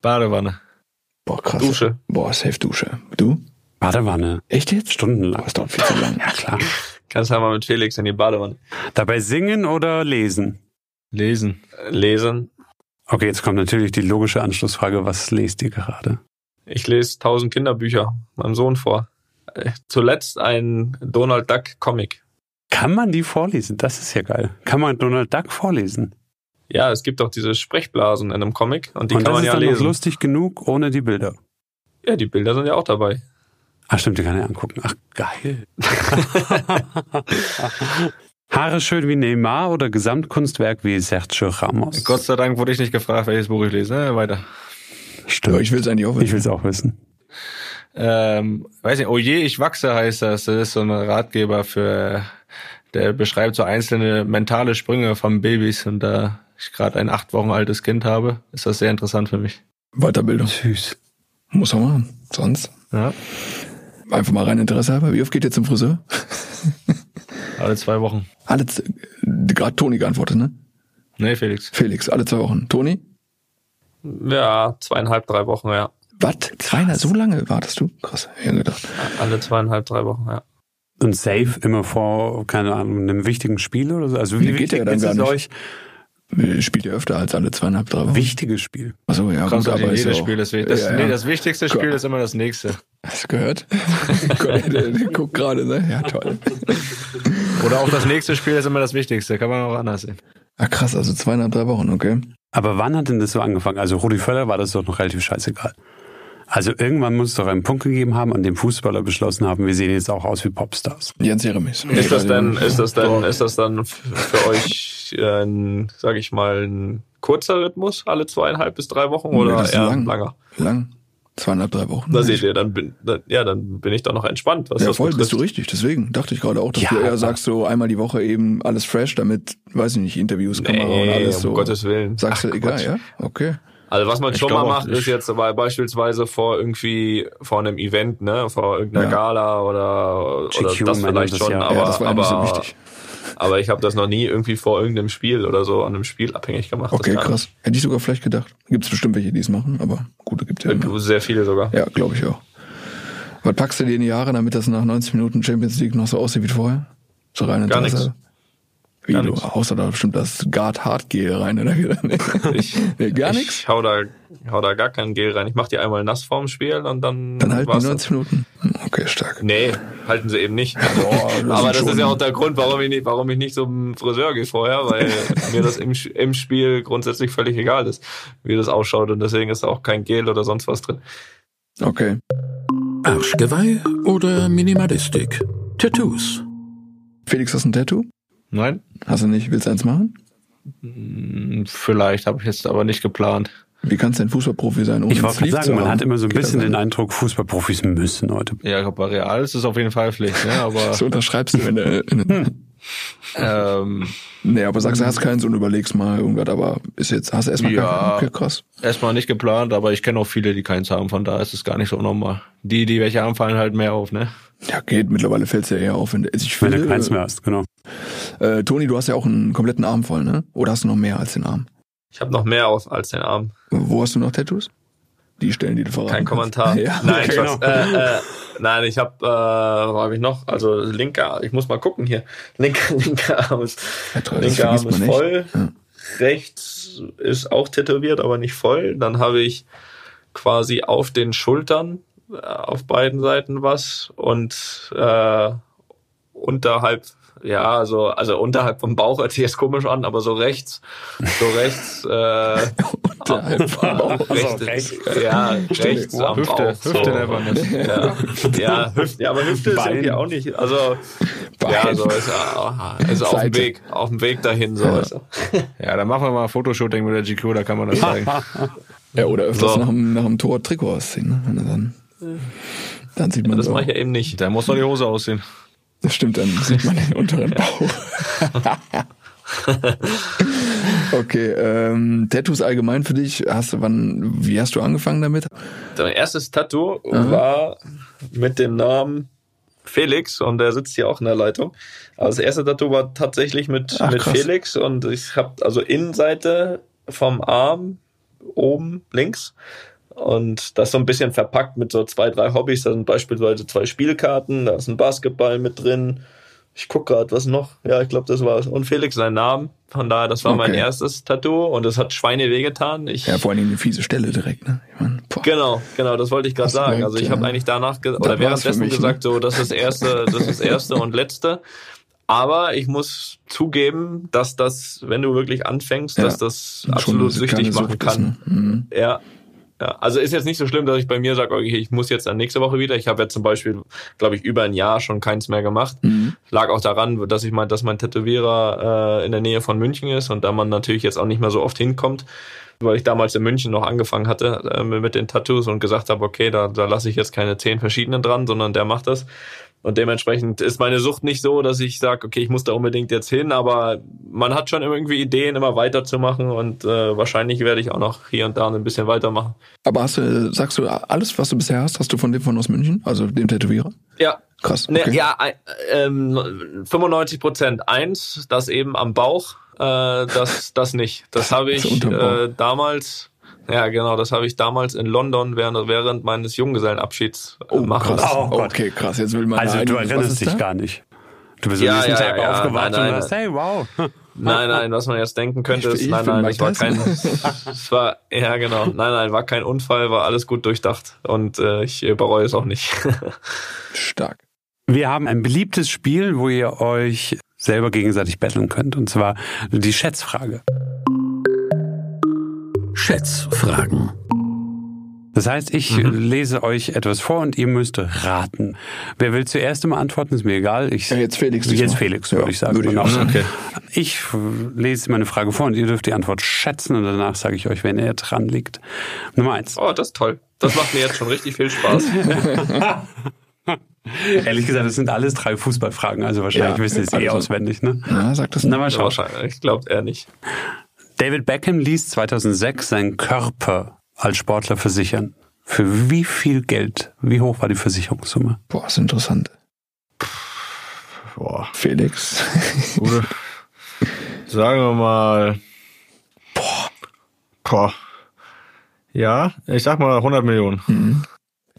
Badewanne. Boah, krass. Dusche. Boah, safe Dusche. Du? Badewanne. Echt jetzt? Stundenlang. Boah, das dauert viel zu lang. Ja, klar. Kannst ja mal mit Felix in die Badewanne. Dabei singen oder lesen? Lesen. Lesen. Okay, jetzt kommt natürlich die logische Anschlussfrage. Was lest ihr gerade? Ich lese tausend Kinderbücher meinem Sohn vor. Äh, Zuletzt ein Donald Duck Comic. Kann man die vorlesen? Das ist ja geil. Kann man Donald Duck vorlesen? Ja, es gibt auch diese Sprechblasen in einem Comic und die und kann das man ist ja dann noch lesen. lustig genug ohne die Bilder. Ja, die Bilder sind ja auch dabei. Ach stimmt, die kann ich angucken. Ach, geil. Haare schön wie Neymar oder Gesamtkunstwerk wie Sergio Ramos? Gott sei Dank wurde ich nicht gefragt, welches Buch ich lese. Ne, weiter. Ja, Stimmt. ich will es eigentlich auch Ich wissen. will es auch wissen. Ähm, weiß nicht, oh je, ich wachse heißt das. Das ist so ein Ratgeber für, der beschreibt so einzelne mentale Sprünge von Babys. Und da ich gerade ein acht Wochen altes Kind habe, ist das sehr interessant für mich. Weiterbildung. Süß. Muss man machen. Sonst Ja, einfach mal rein Interesse halber. Wie oft geht ihr zum Friseur? alle zwei Wochen. Alle, gerade Toni geantwortet, ne? Nee, Felix. Felix, alle zwei Wochen. Toni? Ja, zweieinhalb, drei Wochen, ja. Was? Zweieinhalb, so lange wartest du? Krass, ich hätte gedacht. Alle zweieinhalb, drei Wochen, ja. Und safe immer vor, keine Ahnung, einem wichtigen Spiel oder so? Also wie Nee, geht wichtig ja dann ist gar es nicht. euch? Spielt ihr öfter als alle zweieinhalb, drei Wochen? Wichtiges Spiel. Achso, ja, Kommt gut, aber ist jedes auch, Spiel. Das, das, ja, ja. Nee, das wichtigste Spiel ist immer das nächste. Hast du gehört? guckt gerade, ne? Ja, toll. Oder auch das nächste Spiel ist immer das Wichtigste. Kann man auch anders sehen. Ah, krass, also zweieinhalb, drei Wochen, okay. Aber wann hat denn das so angefangen? Also Rudi Völler war das doch noch relativ scheißegal. Also irgendwann muss es doch einen Punkt gegeben haben, an dem Fußballer beschlossen haben, wir sehen jetzt auch aus wie Popstars. Jens Jeremies. Ist das denn, ist das denn, ist das dann für euch, äh, ein, sag ich mal, ein kurzer Rhythmus, alle zweieinhalb bis drei Wochen Nee, oder das ist eher lang. langer? Lang. Zweieinhalb, drei Wochen. Da seht ihr, dann bin, da, ja, dann bin ich doch noch entspannt, was ja, das voll, bist betrifft. du richtig. Deswegen dachte ich gerade auch, dass Ja, du eher sagst, so einmal die Woche eben alles fresh, damit, weiß ich nicht, Interviews, Kamera und Nee, alles um so. Gottes Willen. Sagst du, Ach, egal, Quatsch. ja? Okay. Also was man Ich schon mal macht, ist jetzt bei, beispielsweise vor irgendwie vor einem Event, ne, vor irgendeiner Ja. Gala oder, oder GQ das vielleicht schon, ja. aber, ja, das war aber, so wichtig. aber ich habe das noch nie irgendwie vor irgendeinem Spiel oder so an einem Spiel abhängig gemacht. Okay, krass. Hätte ich sogar vielleicht gedacht. Gibt es bestimmt welche, die es machen, aber gute gibt ja immer. Sehr viele sogar. Ja, glaube ich auch. Was packst du dir in die Jahre, damit das nach 90 Minuten Champions League noch so aussieht wie vorher? So rein Gar nichts. Wie, Gar du nichts. haust da bestimmt das Guard Hard Gel rein, oder? Nee, Ich, nee gar ich nichts? hau da, hau da gar kein Gel rein. Ich mach die einmal nass vorm Spiel und dann. Dann halten die war's 90 Minuten. Hm, Okay, stark. Nee, halten sie eben nicht. Boah, Aber das schon- ist ja auch der Grund, warum ich nicht, warum ich nicht zum Friseur gehe vorher, weil mir das im, im Spiel grundsätzlich völlig egal ist, wie das ausschaut und deswegen ist da auch kein Gel oder sonst was drin. Okay. Arschgeweih oder Minimalistik? Tattoos. Felix, hast du ein Tattoo? Nein? Hast du nicht? Willst du eins machen? Hm, Vielleicht habe ich jetzt aber nicht geplant. Wie kannst du ein Fußballprofi sein? ohne Ich wollte gerade sagen, man haben? hat immer so ein Geht bisschen den? Eindruck, Fußballprofis müssen heute. Ja, bei Real ist es auf jeden Fall Pflicht, ne? Aber So unterschreibst du, wenn du. Ähm, Nee, aber sagst du, hast keinen so und überlegst mal irgendwas, aber ist jetzt, hast du erstmal Ja. keinen. Okay, krass. erstmal nicht geplant, aber ich kenne auch viele, die keins haben, von daher ist es gar nicht so normal. Die, die welche haben, fallen halt mehr auf, ne? Ja, geht. Mittlerweile fällt's ja eher auf. Wenn, also ich Wenn finde, du keins mehr hast, genau. Äh, Toni, du hast ja auch einen kompletten Arm voll, ne? Oder hast du noch mehr als den Arm? Ich habe noch mehr auf als den Arm. Wo hast du noch Tattoos? Die Stellen, die du verraten Kein. Kommentar. Ja, Nein, okay. Spaß. Äh, äh, Nein, ich habe, äh, wo habe ich noch? Also linker, ich muss mal gucken hier. Linker, linker Arm ist, Ja, toll, linker Arm ist voll. Ja. Rechts ist auch tätowiert, aber nicht voll. Dann habe ich quasi auf den Schultern äh, auf beiden Seiten was und äh, unterhalb, ja, also, also unterhalb vom Bauch hört sich jetzt komisch an, aber so rechts, so rechts, äh, Unterhalb vom Bauch. rechts, rechts. ja, rechts am Hüfte, Bauch. Hüfte so. man das. Ja, ja, Hüfte, ja, aber Hüfte ist Bein. irgendwie auch nicht, also, Bein. ja, so ist, ja, ist auf dem. Weg, auf dem Weg dahin, so Ja. ist er. Ja, dann machen wir mal ein Fotoshooting mit der GQ, da kann man das zeigen. Ja, oder öfters So. nach, dem, nach dem Tor Trikot ausziehen. Ne? Dann, dann sieht man Das so. mache ich ja eben nicht. Da muss doch die Hose aussehen. Das stimmt, dann sieht man den unteren Bauch. okay, ähm, Tattoos allgemein für dich. Hast du wann, wie hast du angefangen damit? Mein erstes Tattoo war mit dem Namen Felix und der sitzt hier auch in der Leitung. Aber das erste Tattoo war tatsächlich mit, Ach, mit krass. Felix und ich habe also Innenseite vom Arm oben links und das so ein bisschen verpackt mit so zwei, drei Hobbys. Da sind beispielsweise zwei Spielkarten, da ist ein Basketball mit drin. Ich guck gerade, was noch. Ja, ich glaube, das war's. Und Felix sein Name. Von daher, das war mein Okay. erstes Tattoo und es hat Schweine wehgetan. Ich Ja, vor allem eine fiese Stelle direkt. Ne? Ich mein. Genau, genau, das wollte ich gerade sagen. Also ich ja. habe eigentlich danach ge oder währenddessen mich, ne? gesagt, so das ist das erste, das ist das erste und letzte. Aber ich muss zugeben, dass das, wenn du wirklich anfängst, Ja. dass das absolut süchtig machen Sucht ist, kann. ne? Mhm. Ja. Ja, also ist jetzt nicht so schlimm, dass ich bei mir sage, okay, ich muss jetzt dann nächste Woche wieder. Ich habe jetzt zum Beispiel, glaube ich, über ein Jahr schon keins mehr gemacht. Mhm. Lag auch daran, dass ich mein, dass mein Tätowierer äh, in der Nähe von München ist und da man natürlich jetzt auch nicht mehr so oft hinkommt, weil ich damals in München noch angefangen hatte äh, mit den Tattoos und gesagt habe, okay, da, da lasse ich jetzt keine zehn verschiedenen dran, sondern der macht das. Und dementsprechend ist meine Sucht nicht so, dass ich sage, okay, ich muss da unbedingt jetzt hin, aber man hat schon irgendwie Ideen, immer weiterzumachen und äh, wahrscheinlich werde ich auch noch hier und da ein bisschen weitermachen. Aber hast du, sagst du, alles, was du bisher hast, hast du von dem von aus München? Also dem Tätowierer? Ja, Krass. Ne, Okay. Ja, ein- ähm, 95 Prozent. Eins, das eben am Bauch, äh, das, das nicht. Das habe ich äh, damals, ja genau, das habe ich damals in London während, während meines Junggesellenabschieds äh, Oh, machen krass. lassen. Oh Gott. okay, krass. Jetzt will man Also du erinnerst dich da? gar nicht. Du bist Ja, am nächsten ja, Tag ja, aufgewacht nein, nein. und hast, hey, wow. Nein, nein, was man jetzt denken könnte, ist, nein, nein, es war kein, es war, ja genau, nein, nein, war kein Unfall, war alles gut durchdacht und äh, ich äh, bereue es auch nicht. Stark. Wir haben ein beliebtes Spiel, wo ihr euch selber gegenseitig betteln könnt. Und zwar die Schätzfrage. Schätzfragen. Das heißt, ich lese euch etwas vor und ihr müsst raten. Wer will zuerst immer antworten, ist mir egal. Ich, Ja, jetzt Felix. Jetzt diesmal. Felix, Ja, würde ich sagen. Würde ich Genau. auch sagen. Okay. Ich lese meine Frage vor und ihr dürft die Antwort schätzen und danach sage ich euch, wenn er dran liegt. Nummer eins. oh, das ist toll. Das macht mir jetzt schon richtig viel Spaß. Ehrlich gesagt, das sind alles drei Fußballfragen, also wahrscheinlich Ja, wisst ihr es eh also- auswendig, ne? Ja, sag das Na, nicht. mal schauen. Wahrscheinlich, ich glaube eher nicht. David Beckham ließ 2006 seinen Körper als Sportler versichern. Für wie viel Geld? Wie hoch war die Versicherungssumme? Boah, ist interessant. Boah, Felix. gute. Sagen wir mal. Boah. Boah. Ja, ich sag mal 100 Millionen.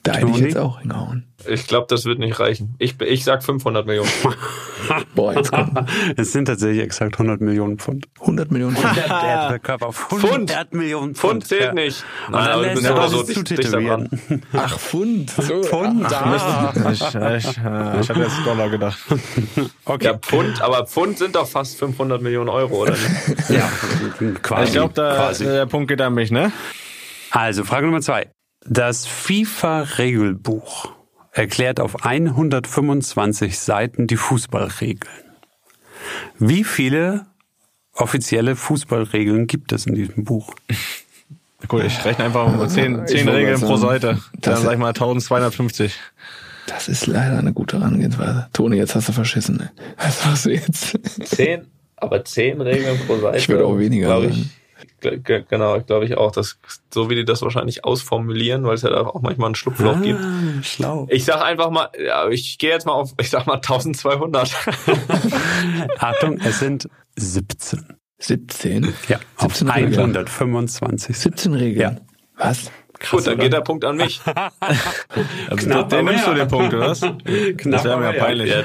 Da hätte ich jetzt auch hingehauen. Ich glaube, das wird nicht reichen. Ich, ich sag 500 Millionen. Boah, jetzt kommt Es sind tatsächlich exakt 100 Millionen Pfund. 100 Millionen Pfund. Der, der, der Körper auf 100 Millionen Pfund. Pfund zählt Ja. nicht. Und dann aber du lässt bist immer alles so zutätowieren. daran. Ach, Pfund. So, Pfund, ah, ah. Ich, ich, äh, ich hatte jetzt Dollar gedacht. Okay. Ja, Pfund, aber Pfund sind doch fast 500 Millionen Euro, oder nicht? Ja, quasi. Ich glaube, der Punkt geht an mich, ne? Also, Frage Nummer zwei. Das FIFA-Regelbuch erklärt auf 125 Seiten die Fußballregeln. Wie viele offizielle Fußballregeln gibt es in diesem Buch? Cool, ich rechne einfach mal 10, Ich 10 wollte Regeln pro Seite. Dann das- sag ich mal 1250. Das ist leider eine gute Herangehensweise. Toni, jetzt hast du verschissen. Ne? Was machst du jetzt? Zehn, aber zehn Regeln pro Seite. Ich würde auch weniger sagen. ich, Genau, glaube ich auch. Das, so wie die das wahrscheinlich ausformulieren, weil es ja da auch manchmal ein Schlupfloch gibt. Ah, schlau. Ich sag einfach mal, ja, ich gehe jetzt mal auf, ich sag mal 1200. Achtung, es sind 17. 17? Ja, auf 17 Regeln. 125. 17 Regeln. Ja. Was? Krass, Gut, dann oder? geht der Punkt an mich. also Knapp, den nimmst du den Punkt, oder was? Knapp, das wäre mir ja peinlich. Ja,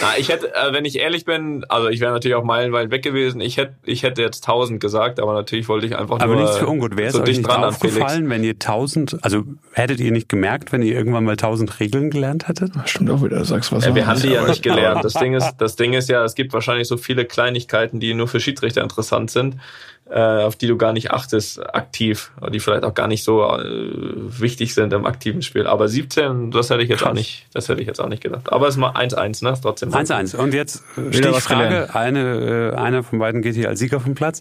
na, ich hätte, äh, wenn ich ehrlich bin, also ich wäre natürlich auch meilenweit weg gewesen. Ich hätte, ich hätte jetzt 1000 gesagt, aber natürlich wollte ich einfach aber nur. Aber nichts für ungut. Wäre so es euch nicht aufgefallen, wenn ihr 1000, also hättet ihr nicht gemerkt, wenn ihr irgendwann mal 1000 Regeln gelernt hättet? Stimmt auch wieder, sagst was. Ja, wir haben die ja nicht gelernt. Das Ding ist, das Ding ist ja, es gibt wahrscheinlich so viele Kleinigkeiten, die nur für Schiedsrichter interessant sind äh, auf die du gar nicht achtest aktiv, die vielleicht auch gar nicht so äh, wichtig sind im aktiven Spiel. Aber 17, das hätte ich jetzt Krass. auch nicht, das hätte ich jetzt auch nicht gedacht. Aber es ist mal 1-1, ne? Trotzdem. 1-1. Und jetzt äh, steht die Frage, eine, äh, einer von beiden geht hier als Sieger vom Platz.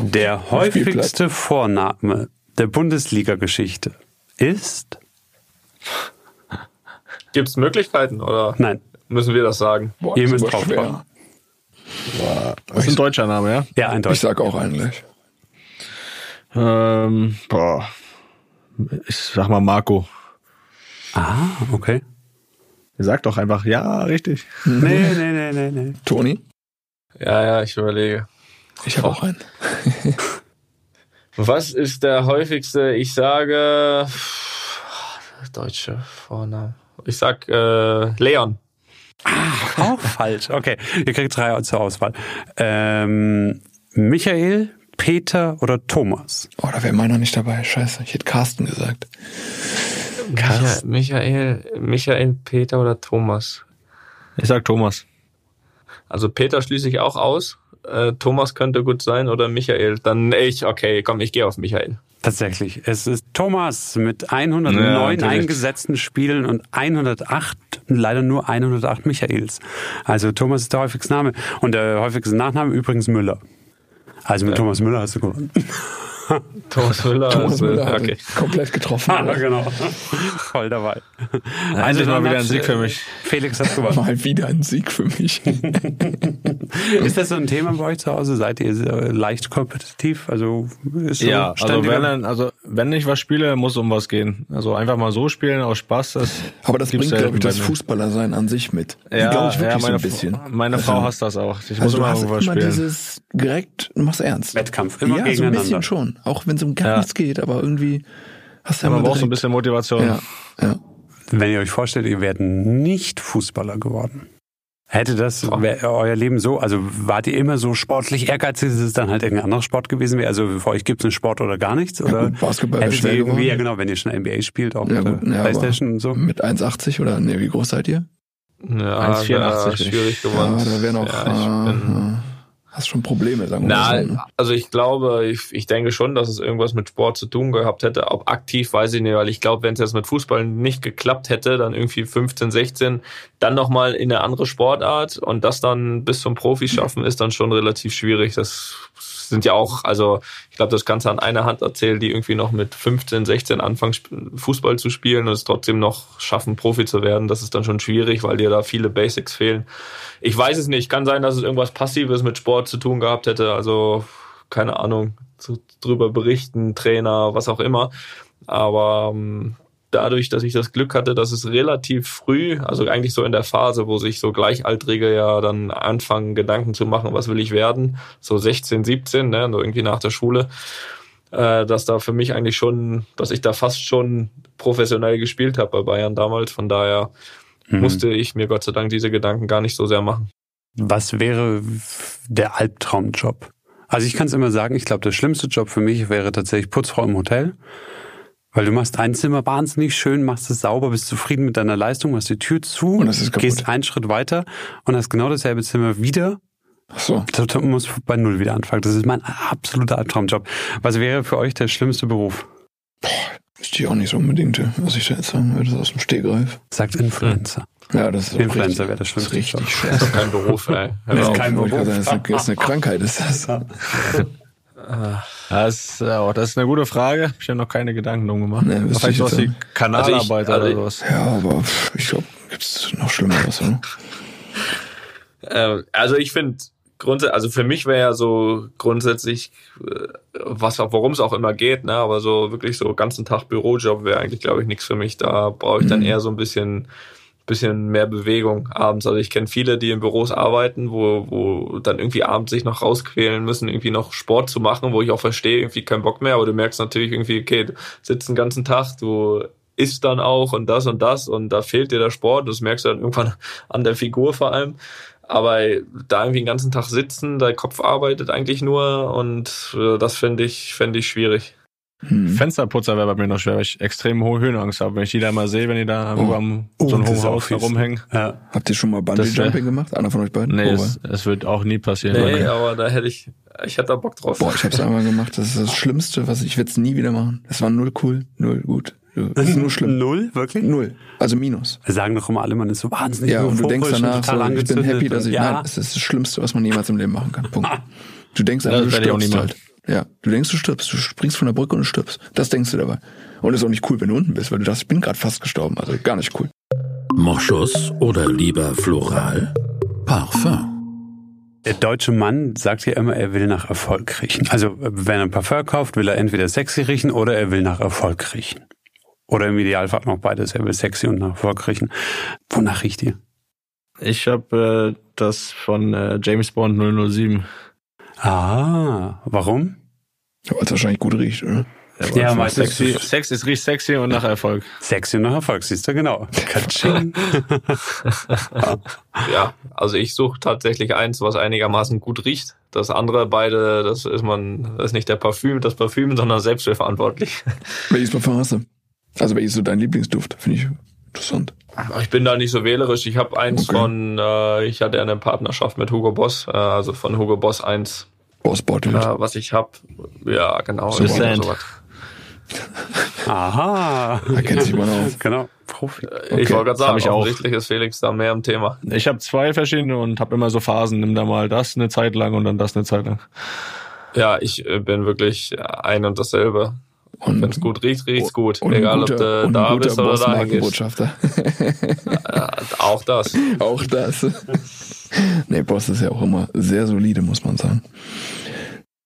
Der häufigste Vorname der Bundesliga-Geschichte ist? Gibt es Möglichkeiten oder? Nein. Müssen wir das sagen? Boah, Ihr müsst drauf kommen. Das ist ein deutscher Name, ja? Ja, ein deutscher. Ich sag auch eigentlich. Ähm, boah. Ich sag mal Marco. Ah, okay. Sag doch einfach, ja, richtig. Nee, nee, nee, nee, nee. Toni? Ja, ja, ich überlege. Ich habe auch einen. Was ist der häufigste? Ich sage deutsche Vorname. Ich sag äh, Leon. Ah, auch falsch. Okay, ihr kriegt drei zur Auswahl. Ähm, Michael, Peter oder Thomas? Oh, da wäre meiner nicht dabei. Scheiße, ich hätte Carsten gesagt. Carsten. Michael, Michael, Peter oder Thomas? Ich sag Thomas. Also Peter schließe ich auch aus. Äh, Thomas könnte gut sein oder Michael. Dann ich, okay, komm, ich gehe auf Michael. Tatsächlich. Es ist Thomas mit 109 ja, eingesetzten Spielen und 108, leider nur 108 Michaels. Also Thomas ist der häufigste Name. Und der häufigste Nachname übrigens Müller. Also mit ja. Thomas Müller hast du gewonnen. Thomas Müller. Thomas Müller okay. komplett getroffen. Ah, genau. Voll dabei. Also mal wieder ein Sieg für mich. Felix hat gewonnen. Mal wieder ein Sieg für mich. ist das so ein Thema bei euch zu Hause? Seid ihr leicht kompetitiv? Also ist so ja, also wenn, dann, also wenn ich was spiele, muss um was gehen. Also einfach mal so spielen aus Spaß. Das Aber das bringt, glaube ich, das Fußballersein an sich mit. Ja, glaube ich wirklich ja, meine, so ein bisschen. Meine Frau also, hasst das auch. Ich also muss immer irgendwas spielen. dieses direkt, du machst ernst. Wettkampf, immer ja, gegeneinander. so ein bisschen schon. Auch wenn es um gar ja. nichts geht, aber irgendwie hast du ja, Man braucht so ein bisschen Motivation. Ja, ja. Wenn ihr euch vorstellt, ihr werdet nicht Fußballer geworden. Hätte das euer Leben so, also wart ihr immer so sportlich ehrgeizig, dass es dann halt irgendein anderer Sport gewesen wäre? Also für euch gibt es einen Sport oder gar nichts? Oder ja, gut, Basketball hättet ihr irgendwie, ja genau, wenn ihr schon NBA spielt, auch ja, mit gut, ja, Playstation und so. Mit 1,80 oder, nee, wie groß seid ihr? Ja, 1,84 schwierig geworden. Ja, da wäre noch, ja, äh, hast schon Probleme, sagen wir mal. So, ne? also ich glaube, ich, ich denke schon, dass es irgendwas mit Sport zu tun gehabt hätte. Ob aktiv, weiß ich nicht, weil ich glaube, wenn es jetzt mit Fußball nicht geklappt hätte, dann irgendwie 15, 16, dann nochmal in eine andere Sportart und das dann bis zum Profi schaffen, ist dann schon relativ schwierig. Das sind ja auch, also ich glaube, das du an einer Hand erzählen, die irgendwie noch mit 15, 16 anfangen, Fußball zu spielen und es trotzdem noch schaffen, Profi zu werden. Das ist dann schon schwierig, weil dir da viele Basics fehlen. Ich weiß es nicht. Kann sein, dass es irgendwas Passives mit Sport zu tun gehabt hätte. Also, keine Ahnung, drüber berichten, Trainer, was auch immer. Aber ähm, dadurch, dass ich das Glück hatte, dass es relativ früh, also eigentlich so in der Phase, wo sich so Gleichaltrige ja dann anfangen, Gedanken zu machen, was will ich werden, so 16, 17, ne, so irgendwie nach der Schule, äh, dass da für mich eigentlich schon, dass ich da fast schon professionell gespielt habe bei Bayern damals. Von daher mhm. musste ich mir Gott sei Dank diese Gedanken gar nicht so sehr machen. Was wäre der Albtraumjob? Also ich kann es immer sagen, ich glaube, der schlimmste Job für mich wäre tatsächlich Putzfrau im Hotel. Weil du machst ein Zimmer wahnsinnig schön, machst es sauber, bist zufrieden mit deiner Leistung, machst die Tür zu, gehst einen Schritt weiter und hast genau dasselbe Zimmer wieder. Ach so. Du musst bei Null wieder anfangen. Das ist mein absoluter Albtraumjob. Was wäre für euch der schlimmste Beruf? Boah, wüsste ich auch nicht so unbedingt, was ich da jetzt sagen würde, aus dem Stegreif. Sagt Influencer. Ja, das ist Influencer wäre das schlimmste. Das ist richtig scheiße. Das ist kein Beruf, ey. Das ist kein Beruf. Das ist, eine, das ist eine Krankheit, ist das. Das, ja, das ist eine gute Frage. Ich habe noch keine Gedanken drum gemacht. Nee, Vielleicht sowas wie Kanalarbeiter also ich, also oder sowas. Ja, aber ich glaube, gibt's noch Schlimmeres, oder? äh, also ich finde grundsätzlich, also für mich wäre ja so grundsätzlich, äh, was worum es auch immer geht, ne, aber so wirklich so ganzen Tag Bürojob wäre eigentlich, glaube ich, nichts für mich. Da brauche ich dann mhm. eher so ein bisschen bisschen mehr Bewegung abends. Also ich kenne viele, die in Büros arbeiten, wo, wo dann irgendwie abends sich noch rausquälen müssen, irgendwie noch Sport zu machen, wo ich auch verstehe, irgendwie keinen Bock mehr, aber du merkst natürlich irgendwie, okay, du sitzt den ganzen Tag, du isst dann auch und das und das und da fehlt dir der Sport, das merkst du dann irgendwann an der Figur vor allem. Aber da irgendwie den ganzen Tag sitzen, dein Kopf arbeitet eigentlich nur und äh, das finde ich, finde ich schwierig. Hm. Fensterputzer wäre bei mir noch schwer, weil ich extrem hohe Höhenangst habe. Wenn ich die da mal sehe, wenn die da oh. am oh, so einem hohen Haus herumhängen. Ja. Habt ihr schon mal Bungee-Jumping gemacht? Einer von euch beiden? Nee, es, es, wird auch nie passieren. Nee, aber da hätte ich, ich hätte da Bock drauf. Boah, ich hab's einmal gemacht. Das ist das Schlimmste, was ich, ich werde es nie wieder machen. Es war null cool, null gut. Das ist nur schlimm. Null? Wirklich? Null. Also Minus. Wir sagen doch immer alle, man ist so wahnsinnig Ja, und du denkst danach so, ich bin happy, dass ich, ja. nein, es ist das Schlimmste, was man jemals im Leben machen kann. Punkt. Du denkst einfach, du stirbst halt. Ja, du denkst, du stirbst. Du springst von der Brücke und stirbst. Das denkst du dabei. Und ist auch nicht cool, wenn du unten bist, weil du dachtest, ich bin gerade fast gestorben. Also gar nicht cool. Moschus oder lieber floral? Parfum. Der deutsche Mann sagt ja immer, er will nach Erfolg riechen. Also wenn er ein Parfum kauft, will er entweder sexy riechen oder er will nach Erfolg riechen. Oder im Idealfall noch beides. Er will sexy und nach Erfolg riechen. Wonach riecht ihr? Ich habe äh, das von äh, James Bond 007. Ah, warum? Weil es wahrscheinlich gut riecht, oder? Ja, ja meistens. Sexy, Sex ist riecht sexy und nach Erfolg. Sexy und nach Erfolg, siehst du, genau. ja, also ich suche tatsächlich eins, was einigermaßen gut riecht. Das andere beide, das ist man, das ist nicht der Parfüm, das Parfüm, sondern selbst verantwortlich. Welches Parfüm hast du? Also welches ist so dein Lieblingsduft? Finde ich interessant. Ich bin da nicht so wählerisch. Ich habe eins okay. von, äh, ich hatte eine Partnerschaft mit Hugo Boss, äh, also von Hugo Boss eins. Boss Bottle. Äh, was ich habe. Ja, genau. So sowas. Aha. Da kennt sich man aus. Genau. Profi. Okay. Ich wollte gerade sagen, ich offensichtlich ist Felix da mehr im Thema. Ich habe zwei verschiedene und habe immer so Phasen. Nimm da mal das eine Zeit lang und dann das eine Zeit lang. Ja, ich äh, bin wirklich ein und dasselbe. Und wenn es gut riecht, riecht's gut. Egal, guter, ob du da bist oder da gehst. auch das. auch das. nee, Boss ist ja auch immer sehr solide, muss man sagen.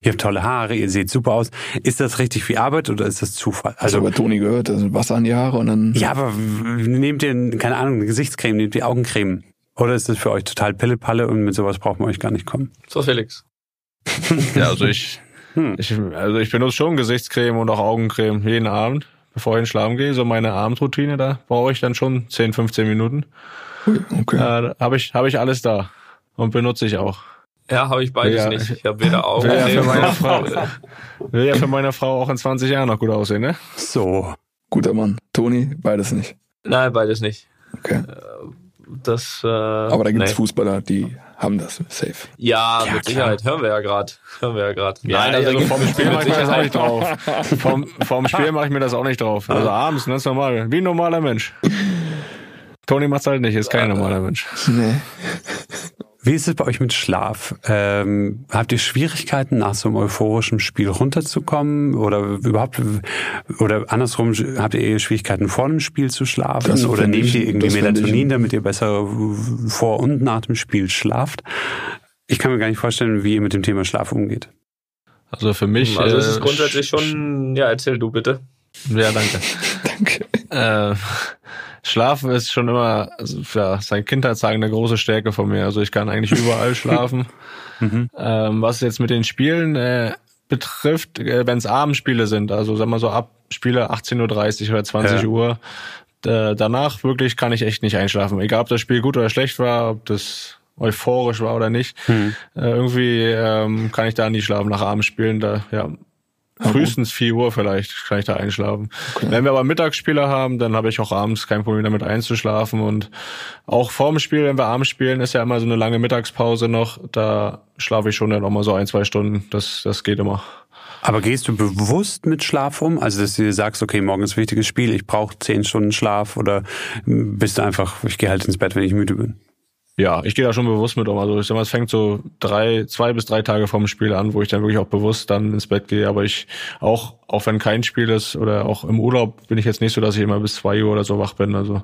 Ihr habt tolle Haare, ihr seht super aus. Ist das richtig wie Arbeit oder ist das Zufall? Also, ich habe Toni gehört, also Wasser an die Haare und dann. Ja, aber nehmt ihr, keine Ahnung, eine Gesichtscreme, nehmt ihr Augencreme? Oder ist das für euch total Pillepalle und mit sowas braucht man euch gar nicht kommen? So, Felix. ja, also ich, hm. ich, also ich benutze schon Gesichtscreme und auch Augencreme jeden Abend, bevor ich in Schlafen gehe. So meine Abendroutine, da brauche ich dann schon 10, 15 Minuten. Okay. Äh, habe ich, hab ich alles da und benutze ich auch. Ja, habe ich beides ja, nicht. Ich habe weder Augen will ja für meine Frau, Will ja für meine Frau auch in 20 Jahren noch gut aussehen, ne? So. Guter Mann. Toni, beides nicht. Nein, beides nicht. Okay. Das, äh, Aber da gibt's nee. Fußballer, die haben das safe. Ja, ja mit Sicherheit. Hören wir ja gerade. Hören wir ja gerade. Ja, Nein, also, also vorm Spiel mache ich mir das auch nicht drauf. Vorm, vorm Spiel mache ich mir das auch nicht drauf. Also abends, ganz normal. Wie ein normaler Mensch. Toni macht's halt nicht, ist kein normaler Mensch. Nee. Wie ist es bei euch mit Schlaf? Ähm, habt ihr Schwierigkeiten, nach so einem euphorischen Spiel runterzukommen? Oder überhaupt, oder andersrum, habt ihr eher Schwierigkeiten, vor dem Spiel zu schlafen? Oder nehmt ich, ihr irgendwie Melatonin, damit ihr besser vor und nach dem Spiel schlaft? Ich kann mir gar nicht vorstellen, wie ihr mit dem Thema Schlaf umgeht. Also für mich. Also es ist äh, grundsätzlich schon, ja, erzähl du bitte. Ja, danke. danke. Äh, Schlafen ist schon immer, also, ja, seit Kindheitstagen eine große Stärke von mir. Also ich kann eigentlich überall schlafen. Mhm. Ähm, was jetzt mit den Spielen äh, betrifft, äh, wenn es Abendspiele sind, also sagen wir so ab Spiele 18.30 Uhr oder 20 ja. Uhr, äh, danach wirklich kann ich echt nicht einschlafen. Egal ob das Spiel gut oder schlecht war, ob das euphorisch war oder nicht. Mhm. Äh, irgendwie ähm, kann ich da nie schlafen nach Abendspielen. Da ja, Frühestens 4 Uhr vielleicht kann ich da einschlafen. Okay. Wenn wir aber Mittagsspiele haben, dann habe ich auch abends kein Problem damit einzuschlafen. Und auch vorm Spiel, wenn wir abends spielen, ist ja immer so eine lange Mittagspause noch. Da schlafe ich schon dann auch mal so ein, zwei Stunden. Das, das geht immer. Aber gehst du bewusst mit Schlaf um? Also, dass du dir sagst, okay, morgen ist ein wichtiges Spiel, ich brauche zehn Stunden Schlaf oder bist du einfach, ich gehe halt ins Bett, wenn ich müde bin? Ja, ich gehe da schon bewusst mit um. Also ich sag mal, es fängt so drei, zwei bis drei Tage vorm Spiel an, wo ich dann wirklich auch bewusst dann ins Bett gehe. Aber ich auch, auch wenn kein Spiel ist oder auch im Urlaub, bin ich jetzt nicht so, dass ich immer bis zwei Uhr oder so wach bin. Also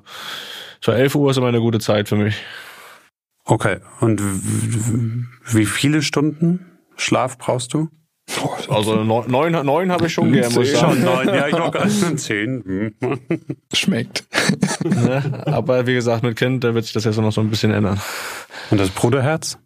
so elf Uhr ist immer eine gute Zeit für mich. Okay. Und wie viele Stunden Schlaf brauchst du? Also neun, neun habe ich schon gern, muss ich sagen. Neun, ja, ich noch zehn. Schmeckt. Ne? Aber wie gesagt, mit Kind, da wird sich das jetzt noch so ein bisschen ändern. Und das Bruderherz?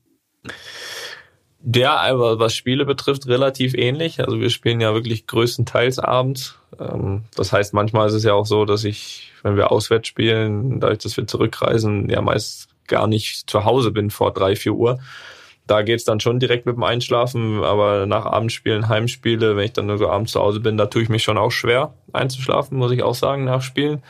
Der, aber was Spiele betrifft, relativ ähnlich. Also wir spielen ja wirklich größtenteils abends. Ähm, das heißt, manchmal ist es ja auch so, dass ich, wenn wir auswärts spielen, dadurch, dass wir zurückreisen, ja meist gar nicht zu Hause bin vor drei, vier Uhr. Da geht's dann schon direkt mit dem Einschlafen, aber nach Abendspielen, Heimspiele, wenn ich dann nur so abends zu Hause bin, da tue ich mich schon auch schwer einzuschlafen, muss ich auch sagen, nach Spielen.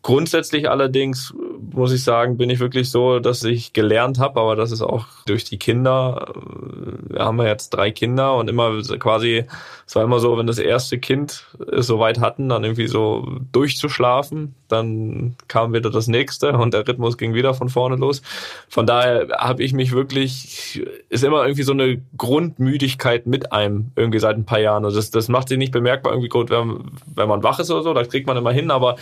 Grundsätzlich allerdings muss ich sagen, bin ich wirklich so, dass ich gelernt habe, aber das ist auch durch die Kinder. Wir haben ja jetzt drei Kinder und immer quasi, es war immer so, wenn das erste Kind es soweit hatten, dann irgendwie so durchzuschlafen, dann kam wieder das nächste und der Rhythmus ging wieder von vorne los. Von daher habe ich mich wirklich, ist immer irgendwie so eine Grundmüdigkeit mit einem irgendwie seit ein paar Jahren. Also das, das macht sich nicht bemerkbar irgendwie gut, wenn, wenn man wach ist oder so, da kriegt man immer hin, aber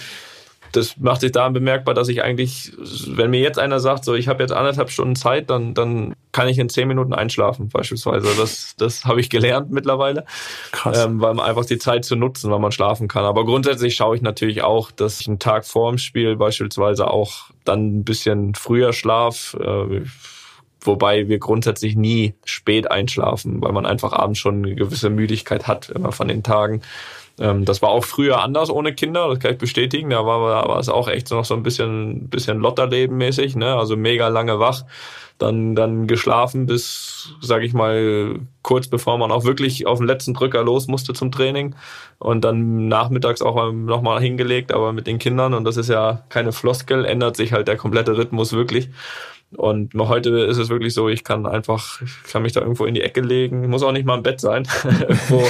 das macht sich daran bemerkbar, dass ich eigentlich, wenn mir jetzt einer sagt, so ich habe jetzt anderthalb Stunden Zeit, dann, dann kann ich in zehn Minuten einschlafen beispielsweise. Das, das habe ich gelernt mittlerweile, Krass. Ähm, weil man einfach die Zeit zu nutzen, weil man schlafen kann. Aber grundsätzlich schaue ich natürlich auch, dass ich einen Tag vor dem Spiel beispielsweise auch dann ein bisschen früher schlaf. Äh, wobei wir grundsätzlich nie spät einschlafen, weil man einfach abends schon eine gewisse Müdigkeit hat, immer von den Tagen. Ähm, das war auch früher anders ohne Kinder, das kann ich bestätigen. Da war, war es auch echt noch so ein bisschen, bisschen Lotterleben mäßig, ne? also mega lange wach. Dann, dann geschlafen bis, sag ich mal, kurz bevor man auch wirklich auf den letzten Drücker los musste zum Training. Und dann nachmittags auch nochmal hingelegt, aber mit den Kindern. Und das ist ja keine Floskel, ändert sich halt der komplette Rhythmus wirklich. Und heute ist es wirklich so, ich kann einfach, ich kann mich da irgendwo in die Ecke legen, muss auch nicht mal im Bett sein, irgendwo,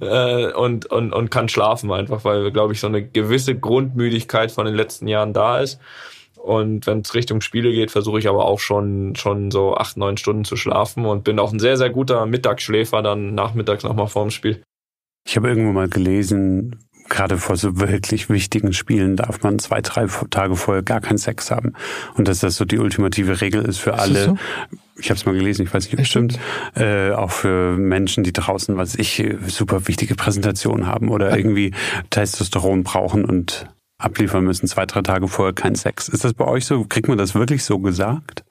äh, und, und, und kann schlafen einfach, weil, glaube ich, so eine gewisse Grundmüdigkeit von den letzten Jahren da ist. Und wenn es Richtung Spiele geht, versuche ich aber auch schon, schon so acht, neun Stunden zu schlafen und bin auch ein sehr, sehr guter Mittagsschläfer dann nachmittags nochmal vorm Spiel. Ich habe irgendwo mal gelesen, gerade vor so wirklich wichtigen Spielen darf man zwei, drei Tage vorher gar keinen Sex haben. Und dass das so die ultimative Regel ist für ist alle. So? Ich habe es mal gelesen, ich weiß nicht, ob es stimmt. Äh, auch für Menschen, die draußen, was ich, super wichtige Präsentationen haben oder irgendwie Testosteron brauchen und abliefern müssen, zwei, drei Tage vorher keinen Sex. Ist das bei euch so? Kriegt man das wirklich so gesagt?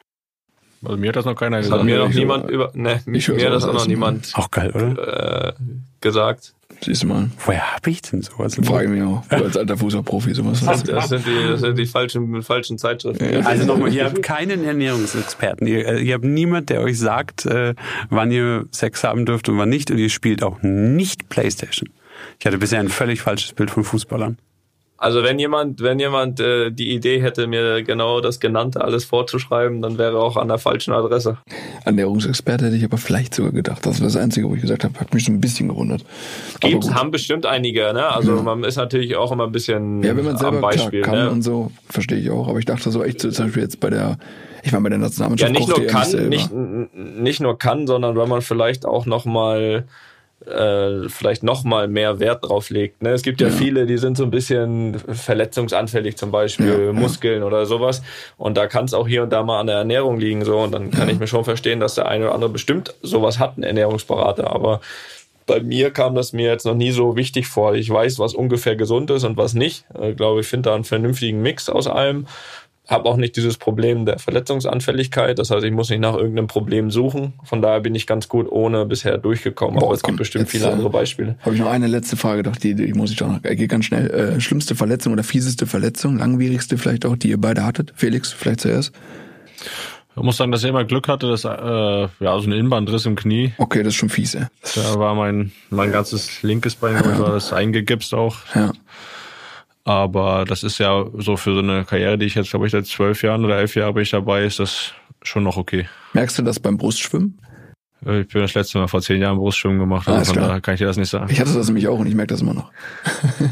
Also mir hat das noch keiner gesagt. Hat mir noch niemand über, ne, mir hat das auch noch niemand. Auch geil, oder? Äh, gesagt. Siehst du mal. Woher habe ich denn sowas? Frage ich mich auch. Du als alter Fußballprofi sowas das, das, sind die, das sind die falschen, falschen Zeitschriften. Ja. Also nochmal, ihr habt keinen Ernährungsexperten. Ihr, äh, ihr habt niemand, der euch sagt, äh, wann ihr Sex haben dürft und wann nicht. Und ihr spielt auch nicht Playstation. Ich hatte bisher ein völlig falsches Bild von Fußballern. Also wenn jemand, wenn jemand äh, die Idee hätte, mir genau das Genannte alles vorzuschreiben, dann wäre er auch an der falschen Adresse. Ernährungsexperte hätte ich aber vielleicht sogar gedacht. Das war das Einzige, wo ich gesagt habe, hat mich so ein bisschen gewundert. Gibt, haben bestimmt einige, ne? Also ja. man ist natürlich auch immer ein bisschen ja, wenn man selber am Beispiel, klar, kann ne? und so, verstehe ich auch. Aber ich dachte so echt, zum Beispiel jetzt bei der, ich meine bei der Nationalmannschaft. Ja, nicht nur kann, nicht, nicht nur kann, sondern weil man vielleicht auch noch mal äh, vielleicht noch mal mehr Wert drauf legt. Ne? Es gibt ja, ja, viele, die sind so ein bisschen verletzungsanfällig, zum Beispiel ja, Muskeln ja. oder sowas. Und da kann es auch hier und da mal an der Ernährung liegen. So und dann kann ich mir schon verstehen, dass der eine oder andere bestimmt sowas hat, ein Ernährungsberater. Aber bei mir kam das mir jetzt noch nie so wichtig vor. Ich weiß, was ungefähr gesund ist und was nicht. Ich glaube, ich finde da einen vernünftigen Mix aus allem habe auch nicht dieses Problem der Verletzungsanfälligkeit. Das heißt, ich muss nicht nach irgendeinem Problem suchen. Von daher bin ich ganz gut ohne bisher durchgekommen. Oh, Aber es komm, gibt bestimmt jetzt, viele andere Beispiele. Habe ich noch eine letzte Frage, doch die, die muss ich doch noch, geht ganz schnell. Äh, schlimmste Verletzung oder fieseste Verletzung, langwierigste vielleicht auch, die ihr beide hattet? Felix, vielleicht zuerst. Ich muss sagen, dass ich immer Glück hatte, dass äh, ja so ein Innenbandriss im Knie. Okay, das ist schon fies, ey. Da war mein mein ganzes linkes Bein ja. war das eingegipst auch. Ja. Aber das ist ja so für so eine Karriere, die ich jetzt, glaube ich, seit zwölf Jahren oder elf Jahren bin ich dabei, ist das schon noch okay. Merkst du das beim Brustschwimmen? Äh, ich bin das letzte Mal vor zehn Jahren Brustschwimmen gemacht, also von daher kann ich dir das nicht sagen. Ich hatte das nämlich auch und ich merke das immer noch.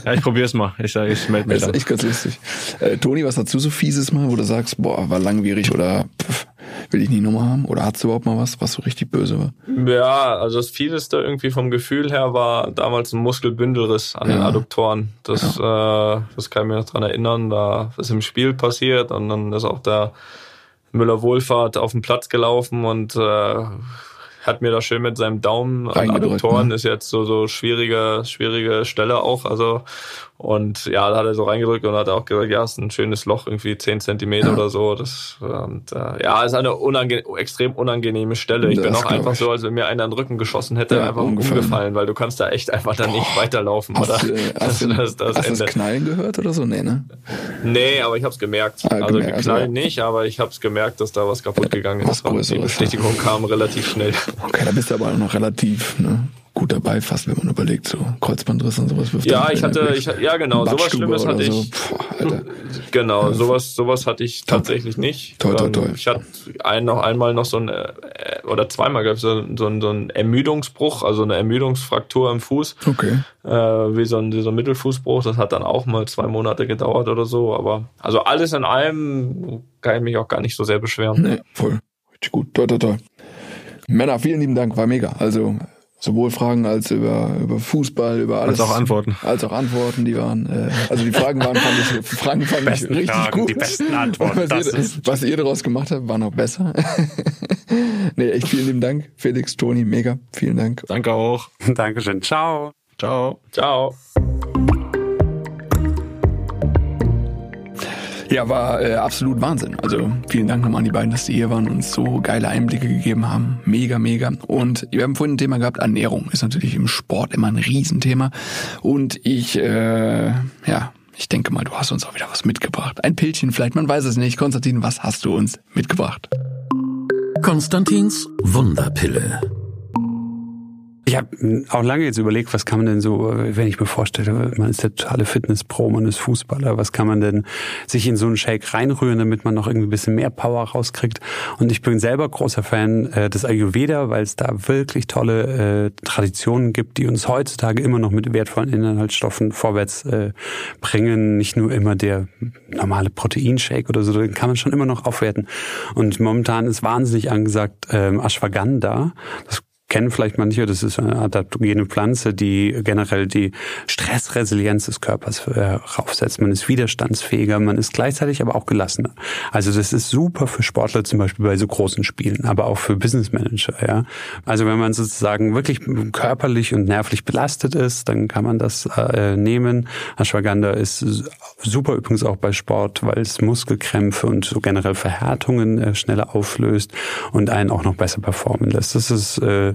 ja, ich probiere es mal. Ich, ich melde mich Das ist echt ganz lustig. Äh, Toni, was du so fieses mal, wo du sagst, boah, war langwierig oder pff, will ich nie nochmal haben? Oder hast du überhaupt mal was, was so richtig böse war? Ja, also das Fieseste irgendwie vom Gefühl her war damals ein Muskelbündelriss an ja. den Adduktoren. Das, ja. äh, das kann ich mir noch dran erinnern. Da ist im Spiel passiert und dann ist auch der Müller Wohlfahrt auf den Platz gelaufen und äh, hat mir da schön mit seinem Daumen an Adduktoren, ne? ist jetzt so, so schwierige, schwierige Stelle auch, also und ja, da hat er so reingedrückt und hat auch gesagt, ja, ist ein schönes Loch, irgendwie zehn Zentimeter ja. oder so. Das, und, äh, ja, ist eine unange extrem unangenehme Stelle. Ich das bin auch einfach ich. so, als wenn mir einer in den Rücken geschossen hätte, ja, einfach umgefallen. umgefallen, weil du kannst da echt einfach dann nicht weiterlaufen. Hast, oder? Du, hast, du, das, das hast das Knallen gehört oder so? Nee, ne? Nee, aber ich hab's gemerkt. Ah, also gemerkt, Knallen also, nicht, aber ich hab's gemerkt, dass da was kaputt gegangen ist. Und die Bestätigung kam relativ schnell. Okay, da bist du aber noch relativ, ne? Gut dabei, fast wenn man überlegt, so Kreuzbandriss und sowas. Ja, ich hatte, ich, ja genau, sowas Schlimmes hatte ich. So. Puh, genau, sowas, sowas hatte ich Top. tatsächlich nicht. Toll, toll, toll. Ich hatte ein, noch einmal noch so ein, äh, oder zweimal gab es so, so, so einen Ermüdungsbruch, also eine Ermüdungsfraktur im Fuß. Okay. Äh, wie so ein, so ein Mittelfußbruch, das hat dann auch mal zwei Monate gedauert oder so, aber also alles in allem kann ich mich auch gar nicht so sehr beschweren. Nee, voll. Richtig gut, toll, toll, toll. Männer, vielen lieben Dank, war mega. Also sowohl Fragen als über, über Fußball, über alles. Als auch Antworten. Als auch Antworten, die waren, äh, also die Fragen waren, fand ich, Fragen fand ich richtig Fragen, gut. Die besten Antworten. Was, ihr, was ihr daraus gemacht habt, war noch besser. nee, echt vielen lieben Dank. Felix, Toni, mega. Vielen Dank. Danke auch. Dankeschön. Ciao. Ciao. Ciao. Ja, war äh, absolut Wahnsinn. Also vielen Dank nochmal an die beiden, dass die hier waren und uns so geile Einblicke gegeben haben. Mega, mega. Und wir haben vorhin ein Thema gehabt, Ernährung ist natürlich im Sport immer ein Riesenthema. Und ich, äh, ja, ich denke mal, du hast uns auch wieder was mitgebracht. Ein Pilzchen vielleicht, man weiß es nicht. Konstantin, was hast du uns mitgebracht? Konstantins Wunderpille. Ich habe auch lange jetzt überlegt, was kann man denn so, wenn ich mir vorstelle, man ist der totale Fitnesspro, man ist Fußballer, was kann man denn sich in so einen Shake reinrühren, damit man noch irgendwie ein bisschen mehr Power rauskriegt. Und ich bin selber großer Fan äh, des Ayurveda, weil es da wirklich tolle äh, Traditionen gibt, die uns heutzutage immer noch mit wertvollen Inhaltsstoffen vorwärts äh, bringen. Nicht nur immer der normale Proteinshake oder so, den kann man schon immer noch aufwerten. Und momentan ist wahnsinnig angesagt ähm, Ashwagandha. Das kennen vielleicht manche, das ist eine adaptogene Pflanze, die generell die Stressresilienz des Körpers heraufsetzt. Man ist widerstandsfähiger, man ist gleichzeitig aber auch gelassener. Also das ist super für Sportler zum Beispiel bei so großen Spielen, aber auch für Businessmanager. Ja? Also wenn man sozusagen wirklich körperlich und nervlich belastet ist, dann kann man das äh, nehmen. Ashwagandha ist super übrigens auch bei Sport, weil es Muskelkrämpfe und so generell Verhärtungen äh, schneller auflöst und einen auch noch besser performen lässt. Das ist äh,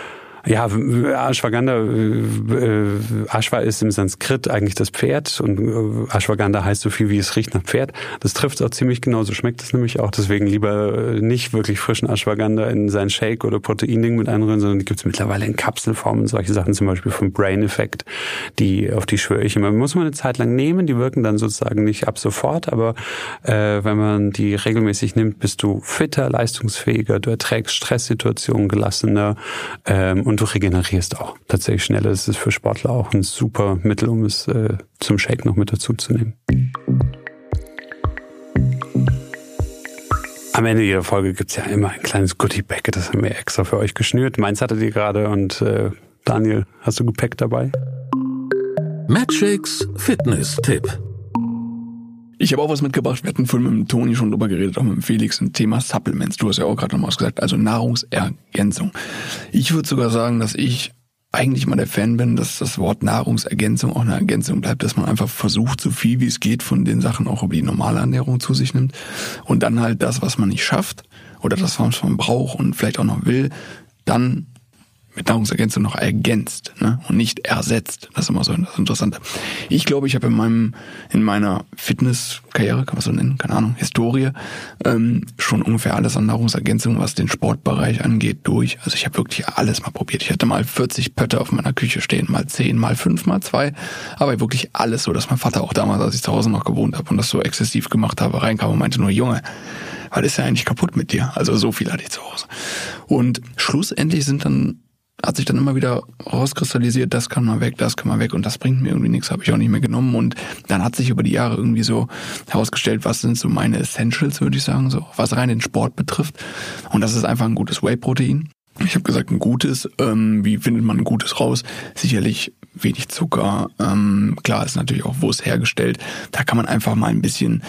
ja, Ashwagandha, äh, Ashwa ist im Sanskrit eigentlich das Pferd und äh, Ashwagandha heißt so viel wie es riecht nach Pferd. Das trifft es auch ziemlich genau, so schmeckt es nämlich auch. Deswegen lieber äh, nicht wirklich frischen Ashwagandha in sein Shake oder Proteinding mit einrühren, sondern die gibt es mittlerweile in Kapselformen, solche Sachen zum Beispiel vom Brain Effect, die, auf die schwöre ich immer. Muss man eine Zeit lang nehmen, die wirken dann sozusagen nicht ab sofort, aber äh, wenn man die regelmäßig nimmt, bist du fitter, leistungsfähiger, du erträgst Stresssituationen gelassener ähm, und du regenerierst auch tatsächlich schneller. Das ist für Sportler auch ein super Mittel, um es äh, zum Shake noch mit dazu zu nehmen. Am Ende jeder Folge gibt's ja immer ein kleines Goodie-Bag, das haben wir extra für euch geschnürt. Meins hattet ihr gerade und äh, Daniel, hast du Gepäck dabei? Matchix Fitness-Tipp. Ich habe auch was mitgebracht. Wir hatten vorhin mit dem Toni schon drüber geredet, auch mit dem Felix, ein Thema Supplements. Du hast ja auch gerade nochmal gesagt, also Nahrungsergänzung. Ich würde sogar sagen, dass ich eigentlich mal der Fan bin, dass das Wort Nahrungsergänzung auch eine Ergänzung bleibt, dass man einfach versucht, so viel wie es geht von den Sachen auch über die normale Ernährung zu sich nimmt und dann halt das, was man nicht schafft oder das, was man braucht und vielleicht auch noch will, dann mit Nahrungsergänzung noch ergänzt ne? und nicht ersetzt. Das ist immer so das Interessante. Ich glaube, ich habe in meinem in meiner Fitnesskarriere, kann man so nennen, keine Ahnung, Historie, ähm, schon ungefähr alles an Nahrungsergänzung, was den Sportbereich angeht, durch. Also ich habe wirklich alles mal probiert. Ich hatte mal 40 Pötte auf meiner Küche stehen, mal 10, mal 5, mal 2, aber wirklich alles so, dass mein Vater auch damals, als ich zu Hause noch gewohnt habe und das so exzessiv gemacht habe, reinkam und meinte nur, Junge, was ist ja eigentlich kaputt mit dir? Also so viel hatte ich zu Hause. Und schlussendlich sind dann hat sich dann immer wieder rauskristallisiert, das kann mal weg, das kann mal weg und das bringt mir irgendwie nichts, habe ich auch nicht mehr genommen und dann hat sich über die Jahre irgendwie so herausgestellt, was sind so meine Essentials, würde ich sagen, so was rein den Sport betrifft und das ist einfach ein gutes Whey-Protein. Ich habe gesagt, ein gutes. Ähm, wie findet man ein gutes raus? Sicherlich wenig Zucker. Ähm, klar ist natürlich auch, wo es hergestellt. Da kann man einfach mal ein bisschen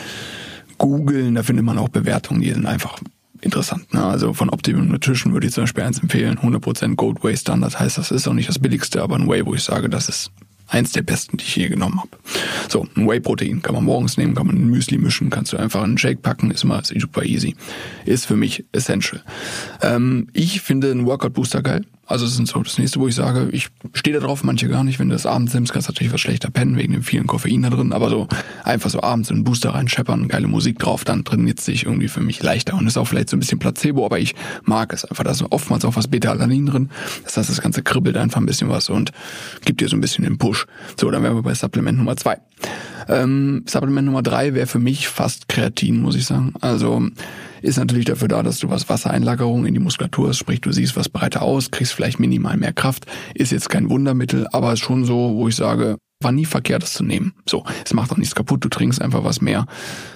googeln. Da findet man auch Bewertungen, die sind einfach interessant. Ne? Also von Optimum Nutrition würde ich zum Beispiel eins empfehlen. 100% Gold Whey Standard heißt, das ist auch nicht das billigste, aber ein Whey, wo ich sage, das ist eins der besten, die ich je genommen habe. So, ein Whey-Protein kann man morgens nehmen, kann man in Müsli mischen, kannst du einfach in einen Shake packen, ist immer super easy. Ist für mich essential. Ähm, ich finde einen Workout-Booster geil. Also das ist so das nächste, wo ich sage, ich stehe da drauf, manche gar nicht. Wenn du das abends nimmst, kannst du natürlich was schlechter pennen, wegen dem vielen Koffein da drin. Aber so einfach so abends in einen Booster reinscheppern, geile Musik drauf, dann trainiert es sich irgendwie für mich leichter. Und ist auch vielleicht so ein bisschen Placebo, aber ich mag es einfach. Da ist oftmals auch was Beta-Alanin drin. Das heißt, das Ganze kribbelt einfach ein bisschen was und gibt dir so ein bisschen den Push. So, dann wären wir bei Supplement Nummer zwei. Ähm, Supplement Nummer drei wäre für mich fast Kreatin, muss ich sagen. Also ist natürlich dafür da, dass du was Wassereinlagerung in die Muskulatur hast, sprich du siehst was breiter aus, kriegst vielleicht minimal mehr Kraft, ist jetzt kein Wundermittel, aber ist schon so, wo ich sage, war nie verkehrt, das zu nehmen. So, es macht auch nichts kaputt, du trinkst einfach was mehr.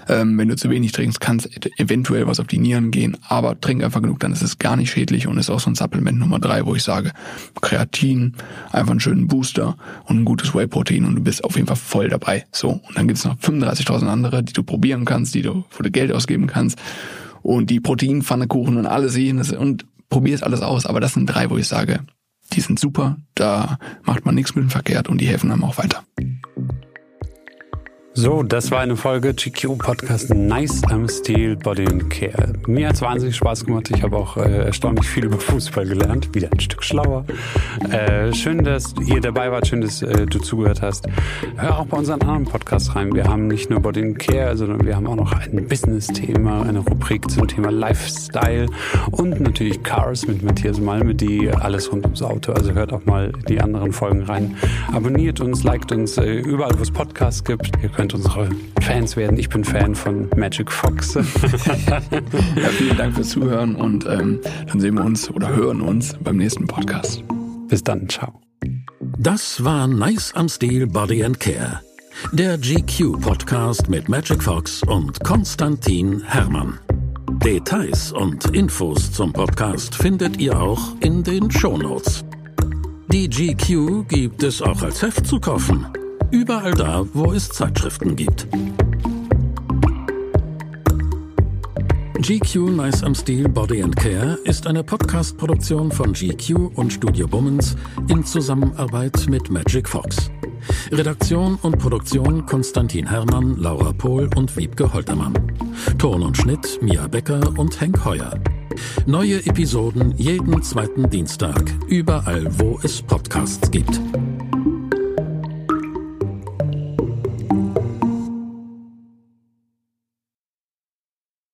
Ähm, wenn du zu wenig trinkst, kann es eventuell was auf die Nieren gehen, aber trink einfach genug, dann ist es gar nicht schädlich und ist auch so ein Supplement Nummer drei, wo ich sage, Kreatin, einfach einen schönen Booster und ein gutes Whey-Protein und du bist auf jeden Fall voll dabei. So, und dann gibt's noch 35.000 andere, die du probieren kannst, die du, wo du Geld ausgeben kannst und die Proteinpfannekuchen und alles jenes und probierst alles aus, aber das sind drei, wo ich sage, die sind super, da macht man nichts mit dem verkehrt und die helfen einem auch weiter. So, das war eine Folge GQ Podcast Nice am Stil Body and Care. Mir hat's wahnsinnig Spaß gemacht. Ich habe auch äh, erstaunlich viel über Fußball gelernt. Wieder ein Stück schlauer. Äh, schön, dass ihr dabei wart. Schön, dass äh, du zugehört hast. Hör auch bei unseren anderen Podcasts rein. Wir haben nicht nur Body and Care, sondern wir haben auch noch ein Business-Thema, eine Rubrik zum Thema Lifestyle und natürlich Cars mit Matthias Malme, die alles rund ums Auto. Also hört auch mal die anderen Folgen rein. Abonniert uns, liked uns äh, überall, wo es Podcasts gibt. Ihr könnt könnt unsere Fans werden. Ich bin Fan von Magic Fox. ja, vielen Dank fürs Zuhören und ähm, dann sehen wir uns oder hören uns beim nächsten Podcast. Bis dann, ciao. Das war Nice am Stil Body and Care. Der GQ Podcast mit Magic Fox und Konstantin Hermann. Details und Infos zum Podcast findet ihr auch in den Shownotes. Die GQ gibt es auch als Heft zu kaufen. Überall da, wo es Zeitschriften gibt. GQ Nice am Stil Body and Care ist eine Podcast-Produktion von GQ und Studio Bummens in Zusammenarbeit mit Magic Fox. Redaktion und Produktion Konstantin Herrmann, Laura Pohl und Wiebke Holtermann. Ton und Schnitt Mia Becker und Henk Heuer. Neue Episoden jeden zweiten Dienstag, überall wo es Podcasts gibt.